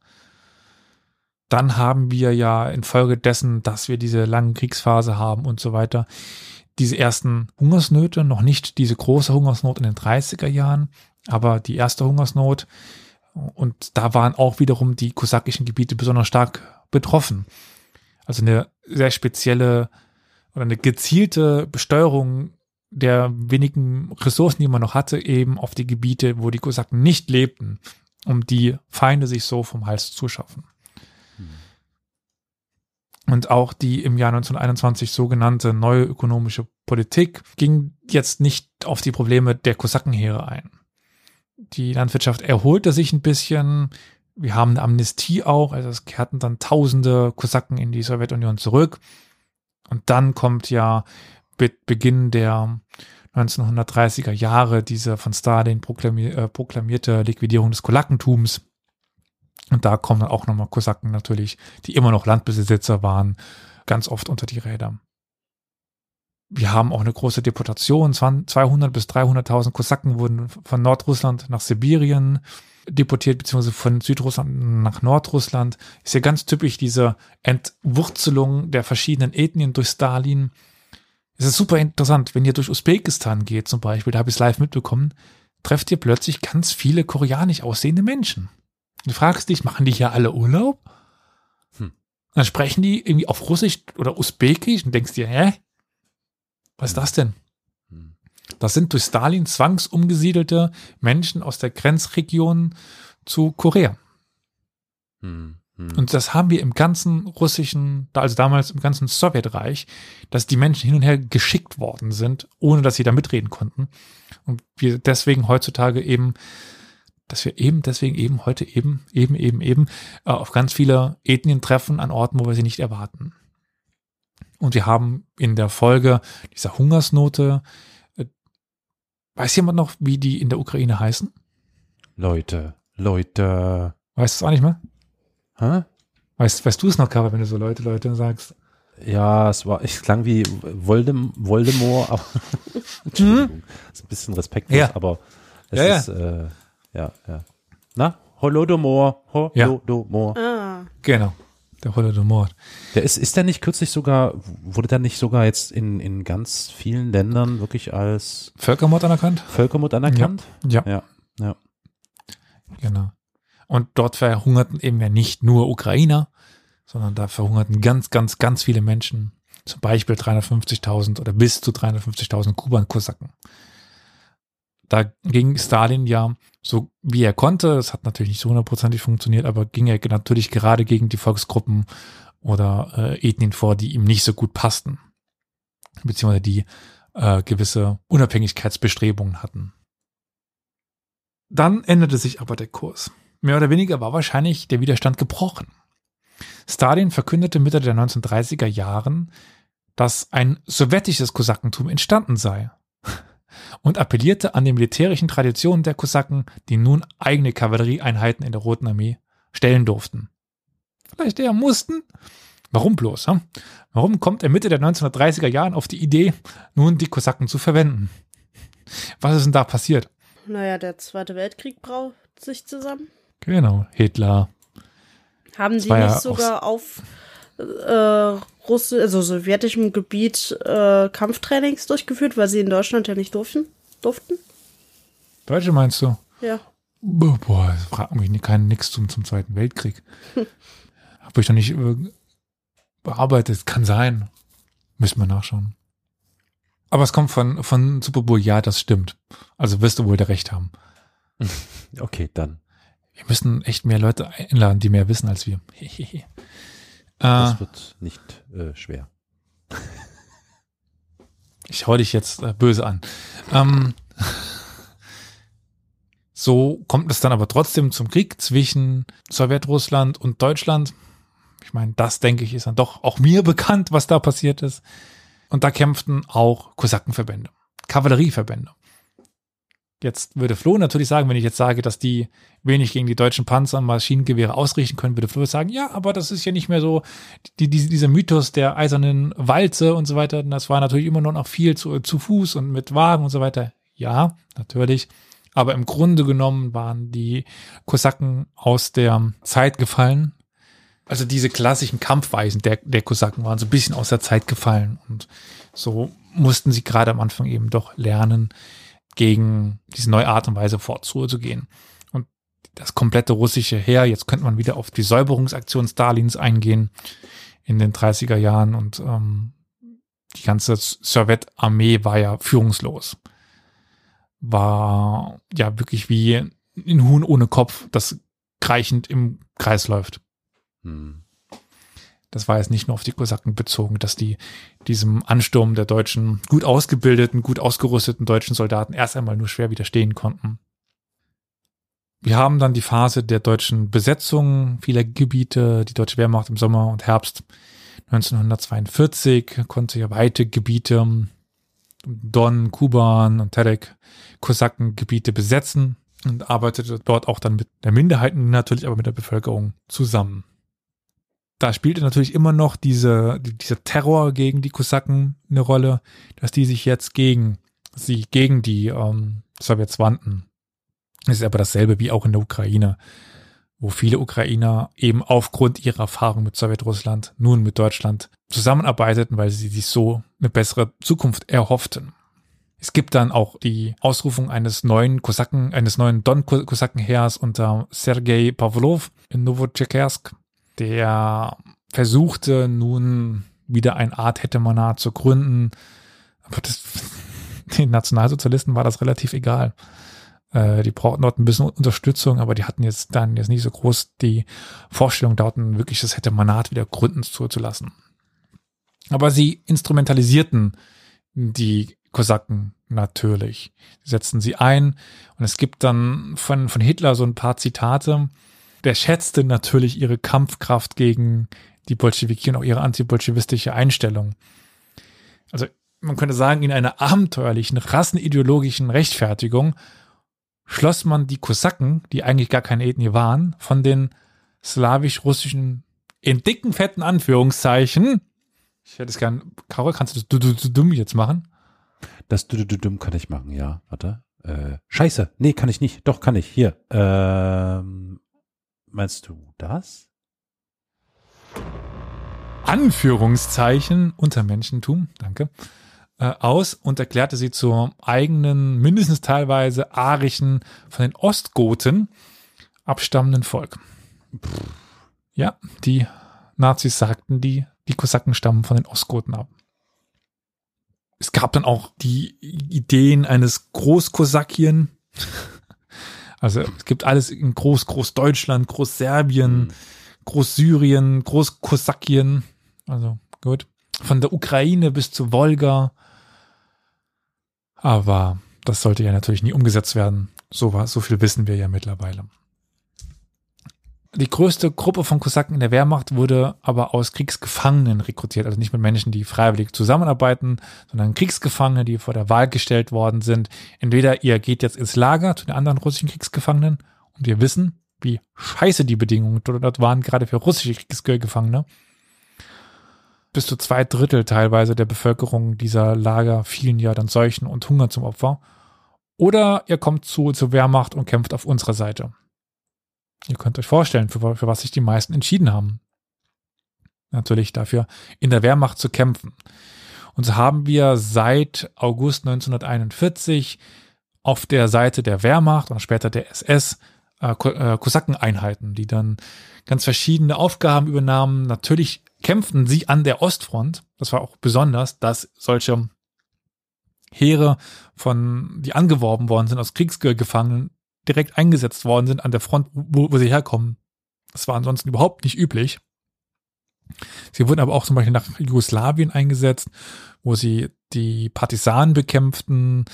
Dann haben wir ja infolgedessen, dass wir diese lange Kriegsphase haben und so weiter, diese ersten Hungersnöte, noch nicht diese große Hungersnot in den 30er Jahren, aber die erste Hungersnot. Und da waren auch wiederum die kosakischen Gebiete besonders stark betroffen. Also eine sehr spezielle oder eine gezielte Besteuerung der wenigen Ressourcen, die man noch hatte, eben auf die Gebiete, wo die Kosaken nicht lebten, um die Feinde sich so vom Hals zu schaffen. Und auch die im Jahr 1921 sogenannte neue ökonomische Politik ging jetzt nicht auf die Probleme der Kosakenheere ein. Die Landwirtschaft erholte sich ein bisschen. Wir haben eine Amnestie auch, also es kehrten dann tausende Kosaken in die Sowjetunion zurück. Und dann kommt ja mit Beginn der 1930er Jahre diese von Stalin äh, proklamierte Liquidierung des Kolakentums. Und da kommen dann auch nochmal Kosaken natürlich, die immer noch Landbesitzer waren, ganz oft unter die Räder. Wir haben auch eine große Deportation. 200 bis 300.000 Kosaken wurden von Nordrussland nach Sibirien deportiert, beziehungsweise von Südrussland nach Nordrussland. Ist ja ganz typisch diese Entwurzelung der verschiedenen Ethnien durch Stalin. Es ist super interessant, wenn ihr durch Usbekistan geht zum Beispiel, da habe ich es live mitbekommen, trefft ihr plötzlich ganz viele koreanisch aussehende Menschen. Du fragst dich, machen die hier alle Urlaub? Hm. Dann sprechen die irgendwie auf Russisch oder Usbekisch und denkst dir, hä? Was ist das denn? Hm. Das sind durch Stalin zwangsumgesiedelte Menschen aus der Grenzregion zu Korea. Hm. Hm. Und das haben wir im ganzen russischen, also damals im ganzen Sowjetreich, dass die Menschen hin und her geschickt worden sind, ohne dass sie da mitreden konnten. Und wir deswegen heutzutage eben, dass wir eben deswegen eben heute eben, eben, eben, eben äh, auf ganz viele Ethnien treffen an Orten, wo wir sie nicht erwarten. Und wir haben in der Folge dieser Hungersnote, äh, weiß jemand noch, wie die in der Ukraine heißen? Leute, Leute. Weißt du es auch nicht mehr? Hä? Weißt, weißt du es noch, Karl, wenn du so Leute, Leute sagst? Ja, es war, es klang wie Voldem, Voldemort, aber Entschuldigung, ist ein bisschen respektlos, Ja. aber es Ja, ja. ist, äh, ja, ja. Na, Holodomor, Holodomor. Ah, Genau, der Holodomor. Der ist, ist der nicht kürzlich sogar, wurde der nicht sogar jetzt in, in ganz vielen Ländern wirklich als Völkermord anerkannt? Völkermord anerkannt? Ja, Ja, ja. genau. Und dort verhungerten eben ja nicht nur Ukrainer, sondern da verhungerten ganz, ganz, ganz viele Menschen. Zum Beispiel 350.000 oder bis zu 350.000 Kuban-Kosaken. Da ging Stalin ja so wie er konnte, das hat natürlich nicht so hundertprozentig funktioniert, aber ging er natürlich gerade gegen die Volksgruppen oder äh, Ethnien vor, die ihm nicht so gut passten. Beziehungsweise die äh, gewisse Unabhängigkeitsbestrebungen hatten. Dann änderte sich aber der Kurs. Mehr oder weniger war wahrscheinlich der Widerstand gebrochen. Stalin verkündete Mitte der 1930er Jahren, dass ein sowjetisches Kosakentum entstanden sei und appellierte an die militärischen Traditionen der Kosaken, die nun eigene Kavallerieeinheiten in der Roten Armee stellen durften. Vielleicht eher mussten. Warum bloß? Hm? Warum kommt er Mitte der 1930er Jahren auf die Idee, nun die Kosaken zu verwenden? Was ist denn da passiert? Naja, der Zweite Weltkrieg braucht sich zusammen. Genau, Hitler. Haben die ja nicht sogar auf äh, Russi also sowjetischem Gebiet äh, Kampftrainings durchgeführt, weil sie in Deutschland ja nicht durften? durften? Deutsche meinst du? Ja. Boah, Boah, frag mich nicht, kein nix zum, zum Zweiten Weltkrieg. Habe ich noch nicht äh, bearbeitet. Kann sein. Müssen wir nachschauen. Aber es kommt von, von Superbowl, ja, das stimmt. Also wirst du wohl da recht haben. Okay, dann. Wir müssen echt mehr Leute einladen, die mehr wissen als wir. äh, Das wird nicht äh, schwer. ich hau dich jetzt äh, böse an. Ähm, so kommt es dann aber trotzdem zum Krieg zwischen Sowjetrussland und Deutschland. Ich meine, das denke ich ist dann doch auch mir bekannt, was da passiert ist. Und da kämpften auch Kosakenverbände, Kavallerieverbände. Jetzt würde Flo natürlich sagen, wenn ich jetzt sage, dass die wenig gegen die deutschen Panzer und Maschinengewehre ausrichten können, würde Flo sagen, ja, aber das ist ja nicht mehr so, die, die, dieser Mythos der eisernen Walze und so weiter, das war natürlich immer noch viel zu, zu Fuß und mit Wagen und so weiter. Ja, natürlich. Aber im Grunde genommen waren die Kosaken aus der Zeit gefallen. Also diese klassischen Kampfweisen der, der Kosaken waren so ein bisschen aus der Zeit gefallen. Und so mussten sie gerade am Anfang eben doch lernen, gegen diese neue Art und Weise vorzugehen. Und das komplette russische Heer, jetzt könnte man wieder auf die Säuberungsaktion Stalins eingehen in den 30er Jahren und ähm, die ganze Sowjetarmee war ja führungslos. War ja wirklich wie ein Huhn ohne Kopf, das kreichend im Kreis läuft. Hm. Das war jetzt nicht nur auf die Kosaken bezogen, dass die diesem Ansturm der deutschen, gut ausgebildeten, gut ausgerüsteten deutschen Soldaten erst einmal nur schwer widerstehen konnten. Wir haben dann die Phase der deutschen Besetzung vieler Gebiete, die deutsche Wehrmacht im Sommer und Herbst 1942 konnte ja weite Gebiete, Don, Kuban und Terek, Kosakengebiete besetzen und arbeitete dort auch dann mit der Minderheiten, natürlich aber mit der Bevölkerung zusammen da spielte natürlich immer noch diese, dieser Terror gegen die Kosaken eine Rolle, dass die sich jetzt gegen sie, gegen die ähm, Sowjets wandten. Es ist aber dasselbe wie auch in der Ukraine, wo viele Ukrainer eben aufgrund ihrer Erfahrung mit Sowjetrussland nun mit Deutschland zusammenarbeiteten, weil sie sich so eine bessere Zukunft erhofften. Es gibt dann auch die Ausrufung eines neuen Kosaken, eines neuen Don-Kosakenheers unter Sergei Pavlov in Novocherkassk, der versuchte nun wieder eine Art Hetemonat zu gründen. Aber das, den Nationalsozialisten war das relativ egal. Äh, die brauchten dort ein bisschen Unterstützung, aber die hatten jetzt dann jetzt nicht so groß die Vorstellung, dort ein wirkliches Hetemonat wieder gründen zuzulassen. Aber sie instrumentalisierten die Kosaken natürlich. Sie setzten sie ein und es gibt dann von, von Hitler so ein paar Zitate, der schätzte natürlich ihre Kampfkraft gegen die Bolschewiki und auch ihre antibolschewistische Einstellung. Also man könnte sagen, in einer abenteuerlichen, rassenideologischen Rechtfertigung schloss man die Kosaken, die eigentlich gar keine Ethnie waren, von den slawisch-russischen, in dicken, fetten Anführungszeichen. Ich hätte es gern, Karol, kannst du das du, du, du, dumm jetzt machen? Das du, du, du, dumm kann ich machen, ja. Warte. Äh, scheiße. Nee, kann ich nicht. Doch, kann ich. Hier. Ähm, Meinst du das? Anführungszeichen unter Menschentum, danke, äh, aus und erklärte sie zur eigenen, mindestens teilweise arischen, von den Ostgoten abstammenden Volk. Ja, die Nazis sagten, die, die Kosaken stammen von den Ostgoten ab. Es gab dann auch die Ideen eines Großkosakien. Also es gibt alles in Groß, Großdeutschland, Großserbien, Mhm. Großsyrien, Großkosakien. Also gut. Von der Ukraine bis zu Wolga. Aber das sollte ja natürlich nie umgesetzt werden. So, war, so viel wissen wir ja mittlerweile. Die größte Gruppe von Kosaken in der Wehrmacht wurde aber aus Kriegsgefangenen rekrutiert, also nicht mit Menschen, die freiwillig zusammenarbeiten, sondern Kriegsgefangene, die vor der Wahl gestellt worden sind. Entweder ihr geht jetzt ins Lager zu den anderen russischen Kriegsgefangenen und wir wissen, wie scheiße die Bedingungen dort waren, gerade für russische Kriegsgefangene. Bis zu zwei Drittel teilweise der Bevölkerung dieser Lager fielen ja dann Seuchen und Hunger zum Opfer. Oder ihr kommt zu, zur Wehrmacht und kämpft auf unserer Seite. Ihr könnt euch vorstellen, für, für was sich die meisten entschieden haben. Natürlich dafür, in der Wehrmacht zu kämpfen. Und so haben wir seit August 1941 auf der Seite der Wehrmacht und später der SS äh, äh, Kosakeneinheiten, die dann ganz verschiedene Aufgaben übernahmen. Natürlich kämpften sie an der Ostfront. Das war auch besonders, dass solche Heere von, die angeworben worden sind aus Kriegsgefangenen, direkt eingesetzt worden sind an der Front, wo, wo sie herkommen. Das war ansonsten überhaupt nicht üblich. Sie wurden aber auch zum Beispiel nach Jugoslawien eingesetzt, wo sie die Partisanen bekämpften.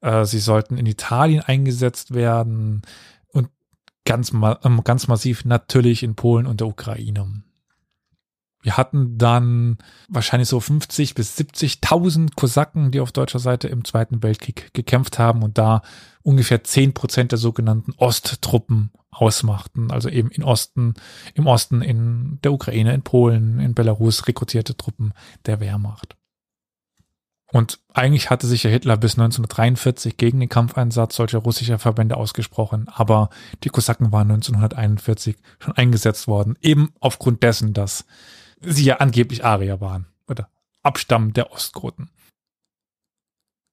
Äh, sie sollten in Italien eingesetzt werden und ganz, ähm, ganz massiv natürlich in Polen und der Ukraine. Wir hatten dann wahrscheinlich so 50 bis 70.000 Kosaken, die auf deutscher Seite im Zweiten Weltkrieg gekämpft haben und da ungefähr 10 Prozent der sogenannten Osttruppen ausmachten. Also eben in Osten, im Osten in der Ukraine, in Polen, in Belarus rekrutierte Truppen der Wehrmacht. Und eigentlich hatte sich ja Hitler bis 1943 gegen den Kampfeinsatz solcher russischer Verbände ausgesprochen, aber die Kosaken waren 1941 schon eingesetzt worden, eben aufgrund dessen, dass sie ja angeblich Arier waren oder Abstamm der Ostgoten.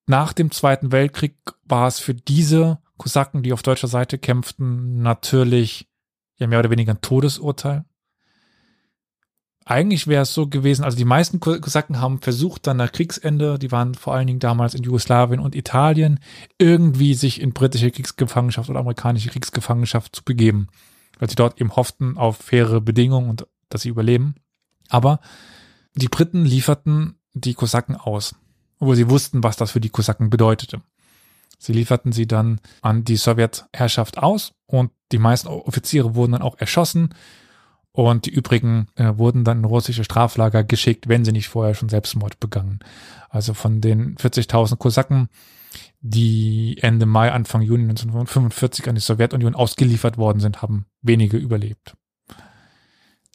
Nach dem Zweiten Weltkrieg war es für diese Kosaken, die auf deutscher Seite kämpften, natürlich ja mehr oder weniger ein Todesurteil. Eigentlich wäre es so gewesen, also die meisten Kosaken haben versucht, dann nach Kriegsende, die waren vor allen Dingen damals in Jugoslawien und Italien, irgendwie sich in britische Kriegsgefangenschaft oder amerikanische Kriegsgefangenschaft zu begeben, weil sie dort eben hofften auf faire Bedingungen und dass sie überleben. Aber die Briten lieferten die Kosaken aus, obwohl sie wussten, was das für die Kosaken bedeutete. Sie lieferten sie dann an die Sowjetherrschaft aus und die meisten Offiziere wurden dann auch erschossen und die übrigen äh, wurden dann in russische Straflager geschickt, wenn sie nicht vorher schon Selbstmord begangen. Also von den 40.000 Kosaken, die Ende Mai, Anfang Juni 1945 an die Sowjetunion ausgeliefert worden sind, haben wenige überlebt.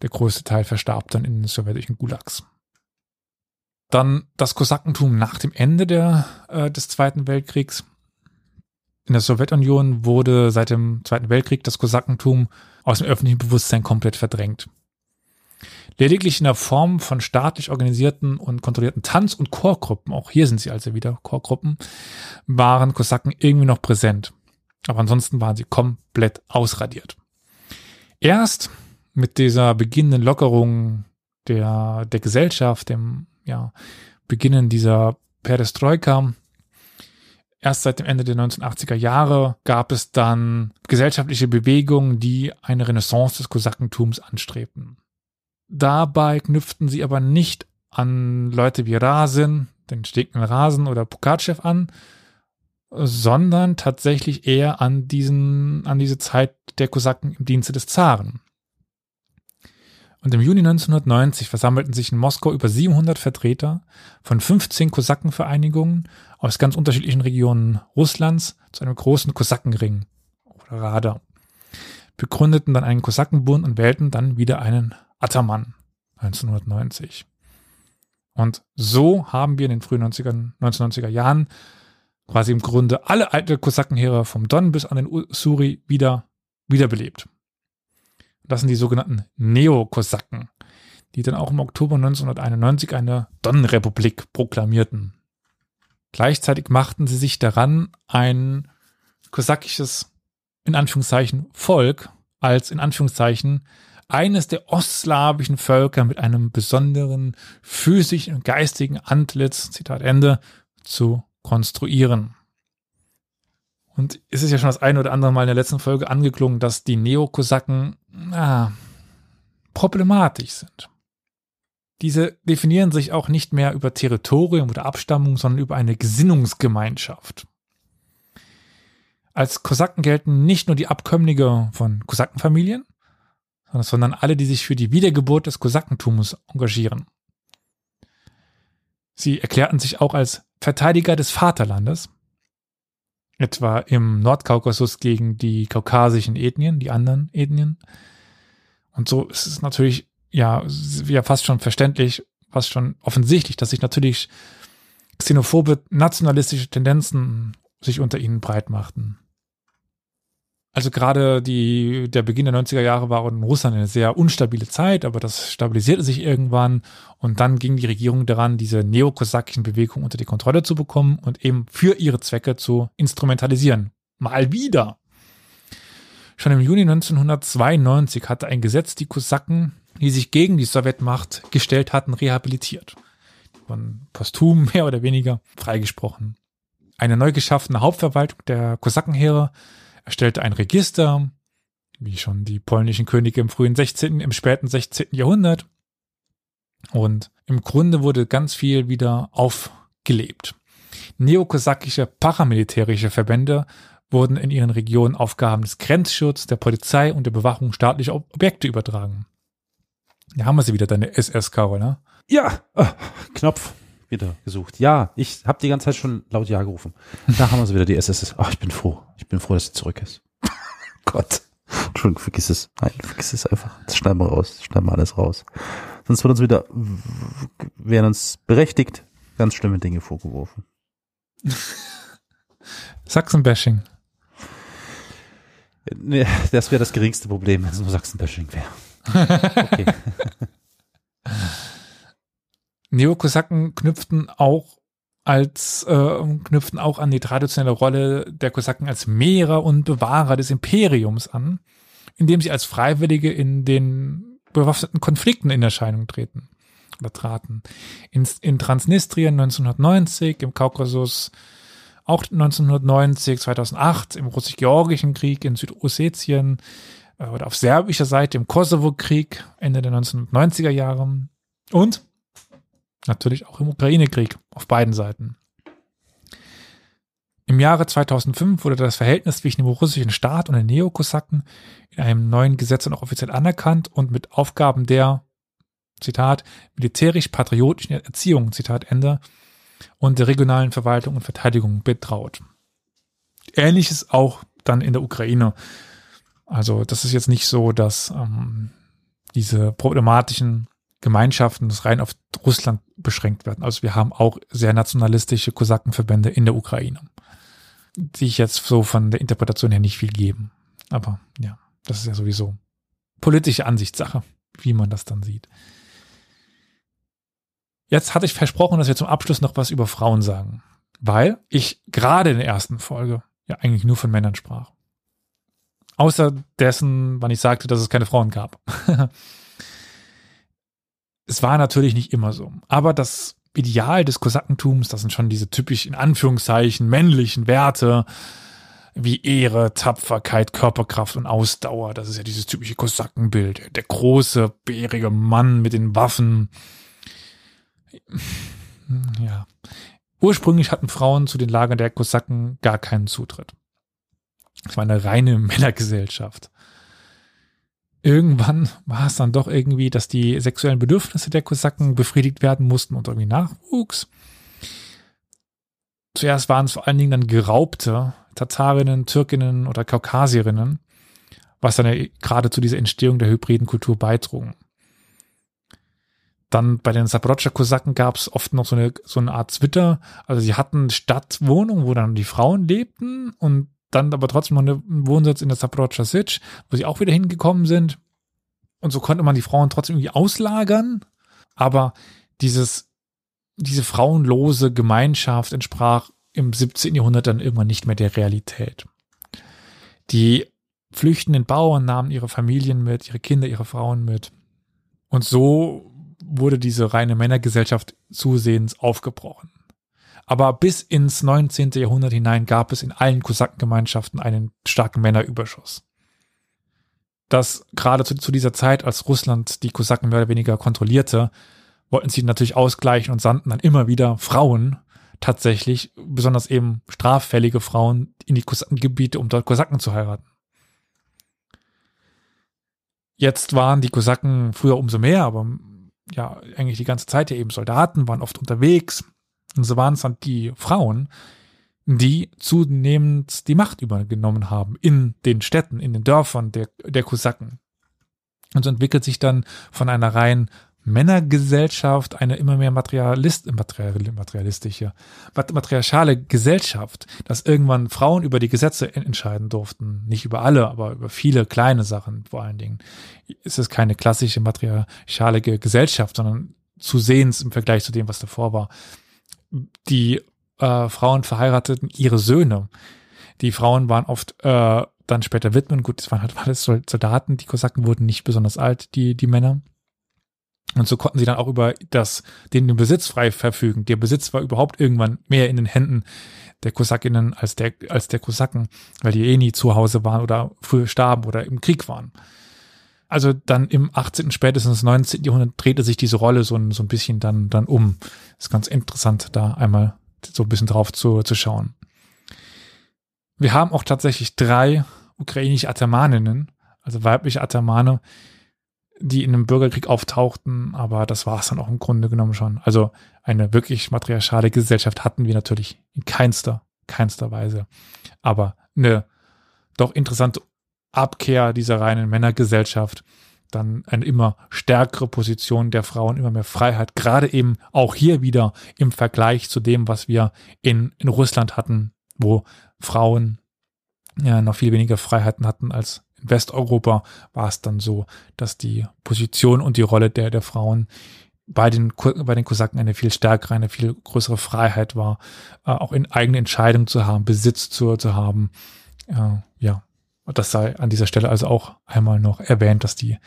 Der größte Teil verstarb dann in den sowjetischen Gulags. Dann das Kosakentum nach dem Ende der, äh, des Zweiten Weltkriegs. In der Sowjetunion wurde seit dem Zweiten Weltkrieg das Kosakentum aus dem öffentlichen Bewusstsein komplett verdrängt. Lediglich in der Form von staatlich organisierten und kontrollierten Tanz- und Chorgruppen, auch hier sind sie also wieder Chorgruppen, waren Kosaken irgendwie noch präsent. Aber ansonsten waren sie komplett ausradiert. Erst mit dieser beginnenden Lockerung der, der Gesellschaft, dem ja, Beginnen dieser Perestroika, erst seit dem Ende der 1980er Jahre gab es dann gesellschaftliche Bewegungen, die eine Renaissance des Kosakentums anstrebten. Dabei knüpften sie aber nicht an Leute wie Rasin, den Stegner Rasen oder Pukatschew an, sondern tatsächlich eher an diesen, an diese Zeit der Kosaken im Dienste des Zaren. Und im Juni 1990 versammelten sich in Moskau über 700 Vertreter von 15 Kosakenvereinigungen aus ganz unterschiedlichen Regionen Russlands zu einem großen Kosakenring oder Rada, begründeten dann einen Kosakenbund und wählten dann wieder einen Ataman 1990. Und so haben wir in den frühen 90er, 1990er Jahren quasi im Grunde alle alte Kosakenheere vom Don bis an den Usuri wieder wiederbelebt. Das sind die sogenannten Neokosaken, die dann auch im Oktober 1991 eine Donnenrepublik proklamierten. Gleichzeitig machten sie sich daran, ein kosakisches, in Anführungszeichen, Volk als in Anführungszeichen eines der ostslawischen Völker mit einem besonderen physischen und geistigen Antlitz, Zitat Ende, zu konstruieren. Und es ist ja schon das eine oder andere Mal in der letzten Folge angeklungen, dass die Neokosaken na, problematisch sind. Diese definieren sich auch nicht mehr über Territorium oder Abstammung, sondern über eine Gesinnungsgemeinschaft. Als Kosaken gelten nicht nur die Abkömmlinge von Kosakenfamilien, sondern alle, die sich für die Wiedergeburt des Kosakentums engagieren. Sie erklärten sich auch als Verteidiger des Vaterlandes, etwa im Nordkaukasus gegen die kaukasischen Ethnien, die anderen Ethnien. Und so ist es natürlich ja, ja fast schon verständlich, fast schon offensichtlich, dass sich natürlich xenophobe nationalistische Tendenzen sich unter ihnen breit machten. Also gerade die, der Beginn der 90er Jahre war in Russland eine sehr unstabile Zeit, aber das stabilisierte sich irgendwann und dann ging die Regierung daran, diese neokosakischen Bewegungen unter die Kontrolle zu bekommen und eben für ihre Zwecke zu instrumentalisieren. Mal wieder. Schon im Juni 1992 hatte ein Gesetz die Kosaken, die sich gegen die Sowjetmacht gestellt hatten, rehabilitiert. Von posthum mehr oder weniger freigesprochen. Eine neu geschaffene Hauptverwaltung der Kosakenheere erstellte ein Register, wie schon die polnischen Könige im frühen 16., im späten 16. Jahrhundert. Und im Grunde wurde ganz viel wieder aufgelebt. Neokosakische paramilitärische Verbände wurden in ihren Regionen Aufgaben des Grenzschutzes, der Polizei und der Bewachung staatlicher Objekte übertragen. Da haben wir sie wieder, deine SS, Carol, ne? Ja, oh, Knopf wieder gesucht. Ja, ich habe die ganze Zeit schon laut Ja gerufen. Da haben wir sie wieder, die SS. Oh, ich bin froh. Ich bin froh, dass sie zurück ist. Gott. Entschuldigung, vergiss es. Nein, vergiss es einfach. Das schneiden wir raus. Das schneiden wir alles raus. Sonst wird uns wieder, werden uns berechtigt ganz schlimme Dinge vorgeworfen. Sachsenbashing. Nee, das wäre das geringste Problem, wenn es nur Sachsenbashing wäre. Okay. Neokosaken knüpften auch als äh, knüpften auch an die traditionelle Rolle der Kosaken als Mehrer und Bewahrer des Imperiums an, indem sie als Freiwillige in den bewaffneten Konflikten in Erscheinung treten oder traten. In, in Transnistrien 1990, im Kaukasus auch 1990, 2008, im russisch-georgischen Krieg in Südossetien äh, oder auf serbischer Seite im Kosovo-Krieg Ende der 1990er Jahre und Natürlich auch im Ukraine-Krieg auf beiden Seiten. Im Jahre 2005 wurde das Verhältnis zwischen dem russischen Staat und den Neokosaken in einem neuen Gesetz und auch offiziell anerkannt und mit Aufgaben der, Zitat, militärisch-patriotischen Erziehung, Zitat Ende, und der regionalen Verwaltung und Verteidigung betraut. Ähnliches auch dann in der Ukraine. Also das ist jetzt nicht so, dass ähm, diese problematischen Gemeinschaften das rein auf Russland beschränkt werden. Also wir haben auch sehr nationalistische Kosakenverbände in der Ukraine, die ich jetzt so von der Interpretation her nicht viel geben. Aber ja, das ist ja sowieso politische Ansichtssache, wie man das dann sieht. Jetzt hatte ich versprochen, dass wir zum Abschluss noch was über Frauen sagen, weil ich gerade in der ersten Folge ja eigentlich nur von Männern sprach. Außer dessen, wann ich sagte, dass es keine Frauen gab. es war natürlich nicht immer so. Aber das Ideal des Kosakentums, das sind schon diese typisch in Anführungszeichen männlichen Werte, wie Ehre, Tapferkeit, Körperkraft und Ausdauer. Das ist ja dieses typische Kosakenbild. Der große, bärige Mann mit den Waffen. Ja. Ursprünglich hatten Frauen zu den Lagern der Kosaken gar keinen Zutritt. Es war eine reine Männergesellschaft irgendwann war es dann doch irgendwie, dass die sexuellen Bedürfnisse der Kosaken befriedigt werden mussten und irgendwie Nachwuchs. Zuerst waren es vor allen Dingen dann geraubte Tatarinnen, Türkinnen oder Kaukasierinnen, was dann ja gerade zu dieser Entstehung der hybriden Kultur beitrug. Dann bei den Saporodscha-Kosaken gab es oft noch so eine, so eine Art Zwitter. Also sie hatten Stadtwohnungen, wo dann die Frauen lebten und dann aber trotzdem noch einen Wohnsitz in der Saporodscha Sich, wo sie auch wieder hingekommen sind. Und so konnte man die Frauen trotzdem irgendwie auslagern. Aber dieses, diese frauenlose Gemeinschaft entsprach im 17. Jahrhundert dann irgendwann nicht mehr der Realität. Die flüchtenden Bauern nahmen ihre Familien mit, ihre Kinder, ihre Frauen mit. Und so wurde diese reine Männergesellschaft zusehends aufgebrochen. Aber bis ins 19. Jahrhundert hinein gab es in allen Kosakengemeinschaften einen starken Männerüberschuss. Das gerade zu, zu dieser Zeit, als Russland die Kosaken mehr oder weniger kontrollierte, wollten sie natürlich ausgleichen und sandten dann immer wieder Frauen tatsächlich, besonders eben straffällige Frauen in die Kosakengebiete, um dort Kosaken zu heiraten. Jetzt waren die Kosaken früher umso mehr, aber ja, eigentlich die ganze Zeit ja eben Soldaten, waren oft unterwegs. Und so waren es dann die Frauen, die zunehmend die Macht übergenommen haben in den Städten, in den Dörfern der, der Kosaken. Und so entwickelt sich dann von einer rein Männergesellschaft eine immer mehr Materialist, material, materialistische, matriarchale Gesellschaft, dass irgendwann Frauen über die Gesetze entscheiden durften. Nicht über alle, aber über viele kleine Sachen vor allen Dingen. Es ist keine klassische matriarchale Gesellschaft, sondern zu sehens im Vergleich zu dem, was davor war. Die äh, Frauen verheirateten ihre Söhne. Die Frauen waren oft äh, dann später Witwen. Gut, das waren halt alles Soldaten. Die Kosaken wurden nicht besonders alt, die, die Männer. Und so konnten sie dann auch über das, den, den Besitz frei verfügen. Der Besitz war überhaupt irgendwann mehr in den Händen der Kosakinnen als der, als der Kosaken, weil die eh nie zu Hause waren oder früher starben oder im Krieg waren. Also dann im 18., spätestens 19. Jahrhundert drehte sich diese Rolle so ein, so ein bisschen dann, dann um. ist ganz interessant, da einmal so ein bisschen drauf zu, zu schauen. Wir haben auch tatsächlich drei ukrainische Atamaninnen, also weibliche Atamane, die in einem Bürgerkrieg auftauchten, aber das war es dann auch im Grunde genommen schon. Also eine wirklich matriarchale Gesellschaft hatten wir natürlich in keinster, keinster Weise. Aber eine doch interessante Abkehr dieser reinen Männergesellschaft, dann eine immer stärkere Position der Frauen, immer mehr Freiheit, gerade eben auch hier wieder im Vergleich zu dem, was wir in, in Russland hatten, wo Frauen ja noch viel weniger Freiheiten hatten als in Westeuropa war es dann so, dass die Position und die Rolle der, der Frauen bei den, bei den Kosaken eine viel stärkere, eine viel größere Freiheit war, äh, auch in eigene Entscheidungen zu haben, Besitz zu, zu haben. Äh, ja, das sei an dieser Stelle also auch einmal noch erwähnt, dass die,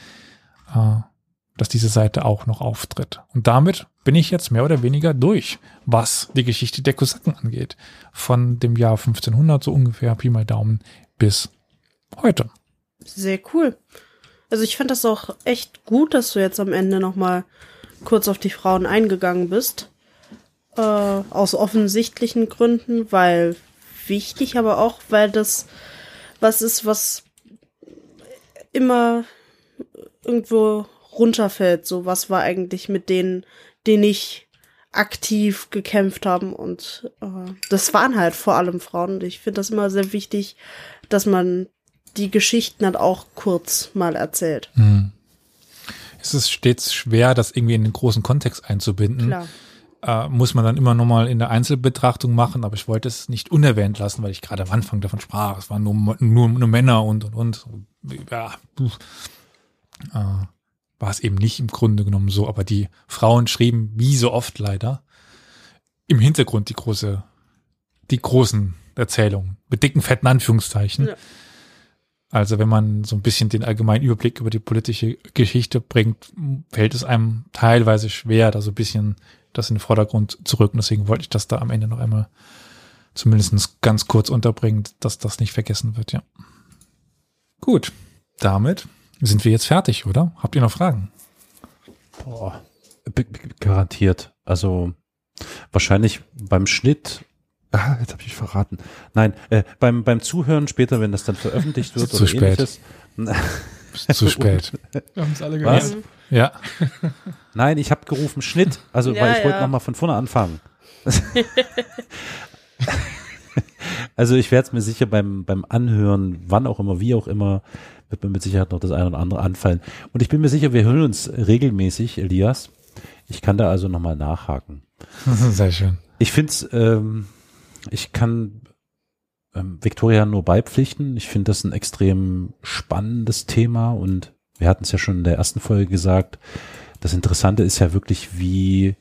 äh, dass diese Seite auch noch auftritt. Und damit bin ich jetzt mehr oder weniger durch, was die Geschichte der Kosaken angeht. Von dem Jahr 1500 so ungefähr, Pi mal Daumen, bis heute. Sehr cool. Also ich fand das auch echt gut, dass du jetzt am Ende noch mal kurz auf die Frauen eingegangen bist. Äh, aus offensichtlichen Gründen, weil wichtig, aber auch, weil das was ist, was immer irgendwo runterfällt. So, was war eigentlich mit denen, die nicht aktiv gekämpft haben und äh, das waren halt vor allem Frauen. Und ich finde das immer sehr wichtig, dass man die Geschichten dann auch kurz mal erzählt. Hm. Es ist stets schwer, das irgendwie in den großen Kontext einzubinden. Klar. Äh, muss man dann immer nochmal in der Einzelbetrachtung machen, aber ich wollte es nicht unerwähnt lassen, weil ich gerade am Anfang davon sprach, es waren nur, nur, nur Männer und und und. Ja, äh, war es eben nicht im Grunde genommen so, aber die Frauen schrieben, wie so oft leider, im Hintergrund die große, die großen Erzählungen, mit dicken, fetten Anführungszeichen. Ja. Also wenn man so ein bisschen den allgemeinen Überblick über die politische Geschichte bringt, fällt es einem teilweise schwer, da so ein bisschen das in den Vordergrund zu rücken. Deswegen wollte ich das da am Ende noch einmal zumindest ganz kurz unterbringen, dass das nicht vergessen wird, ja. Gut, damit sind wir jetzt fertig, oder? Habt ihr noch Fragen? Boah, garantiert. Also wahrscheinlich beim Schnitt Ah, jetzt habe ich verraten. Nein, äh, beim, beim Zuhören später, wenn das dann veröffentlicht wird zu oder spät. ähnliches. zu spät. Wir haben es alle gehört. Ja. Nein, ich habe gerufen Schnitt. Also, ja, weil ich ja. wollte nochmal von vorne anfangen. also ich werde es mir sicher beim, beim Anhören, wann auch immer, wie auch immer, wird mir mit Sicherheit noch das eine oder andere anfallen. Und ich bin mir sicher, wir hören uns regelmäßig, Elias. Ich kann da also nochmal nachhaken. Sehr schön. Ich finde es ähm, ich kann ähm, Victoria nur beipflichten. Ich finde das ein extrem spannendes Thema und wir hatten es ja schon in der ersten Folge gesagt. Das Interessante ist ja wirklich, wie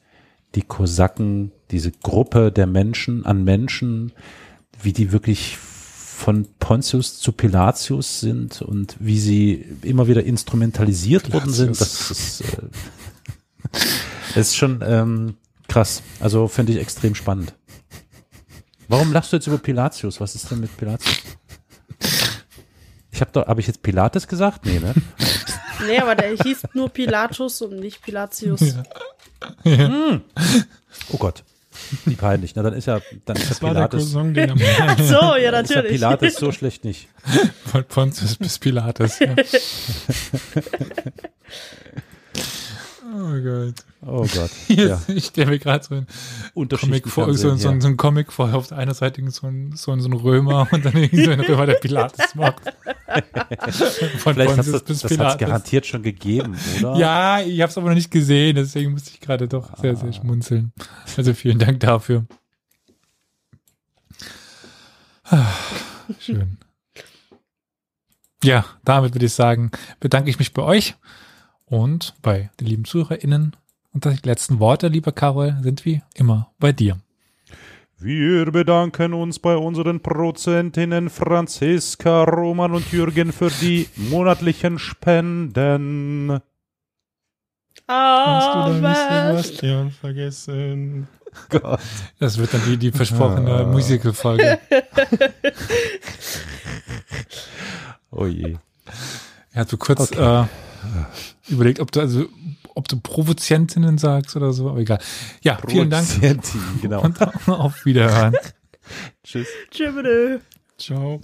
die Kosaken, diese Gruppe der Menschen an Menschen, wie die wirklich von Pontius zu Pilatius sind und wie sie immer wieder instrumentalisiert Pilatius. worden sind. Das ist, äh, das ist schon ähm, krass. Also finde ich extrem spannend. Warum lachst du jetzt über Pilatius? Was ist denn mit Pilatius? Ich habe doch, habe ich jetzt Pilates gesagt? Nee, ne? Nee, aber der hieß nur Pilatus und nicht Pilatius. Ja. Oh Gott. Wie peinlich. Na, dann ist ja, dann ist ja Das war der Cousin, den er Ach so, ja, ist ja natürlich. Pilates so schlecht nicht. Von Pontius bis Pilates. Ja. oh Gott. Oh Gott. Ja. Ich stelle mir gerade so ein Comic vor, so, so, so ein Comic vor, auf der einen Seite so ein, so ein, Römer und dann irgendwie so ein Römer, der Pilates macht. Von Vielleicht hast du, Pontius bis das hat es Pilates. garantiert schon gegeben, oder? Ja, ich habe es aber noch nicht gesehen, deswegen musste ich gerade doch sehr, Ah. sehr schmunzeln. Also vielen Dank dafür. Ah, Schön. Ja, damit würde ich sagen, bedanke ich mich bei euch und bei den lieben ZuhörerInnen. Und die letzten Worte, lieber Carol, sind wie immer bei dir. Wir bedanken uns bei unseren Produzentinnen Franziska, Roman und Jürgen für die monatlichen Spenden. Hast du Sebastian vergessen? Gott. Das wird dann die, die versprochene Musical-Folge. Oh je. Er hat so kurz äh, überlegt, ob du also ob du Provozentinnen sagst oder so, aber egal. Ja, vielen Dank Genau. und auf Wiederhören. Tschüss. Tschüss. Ciao.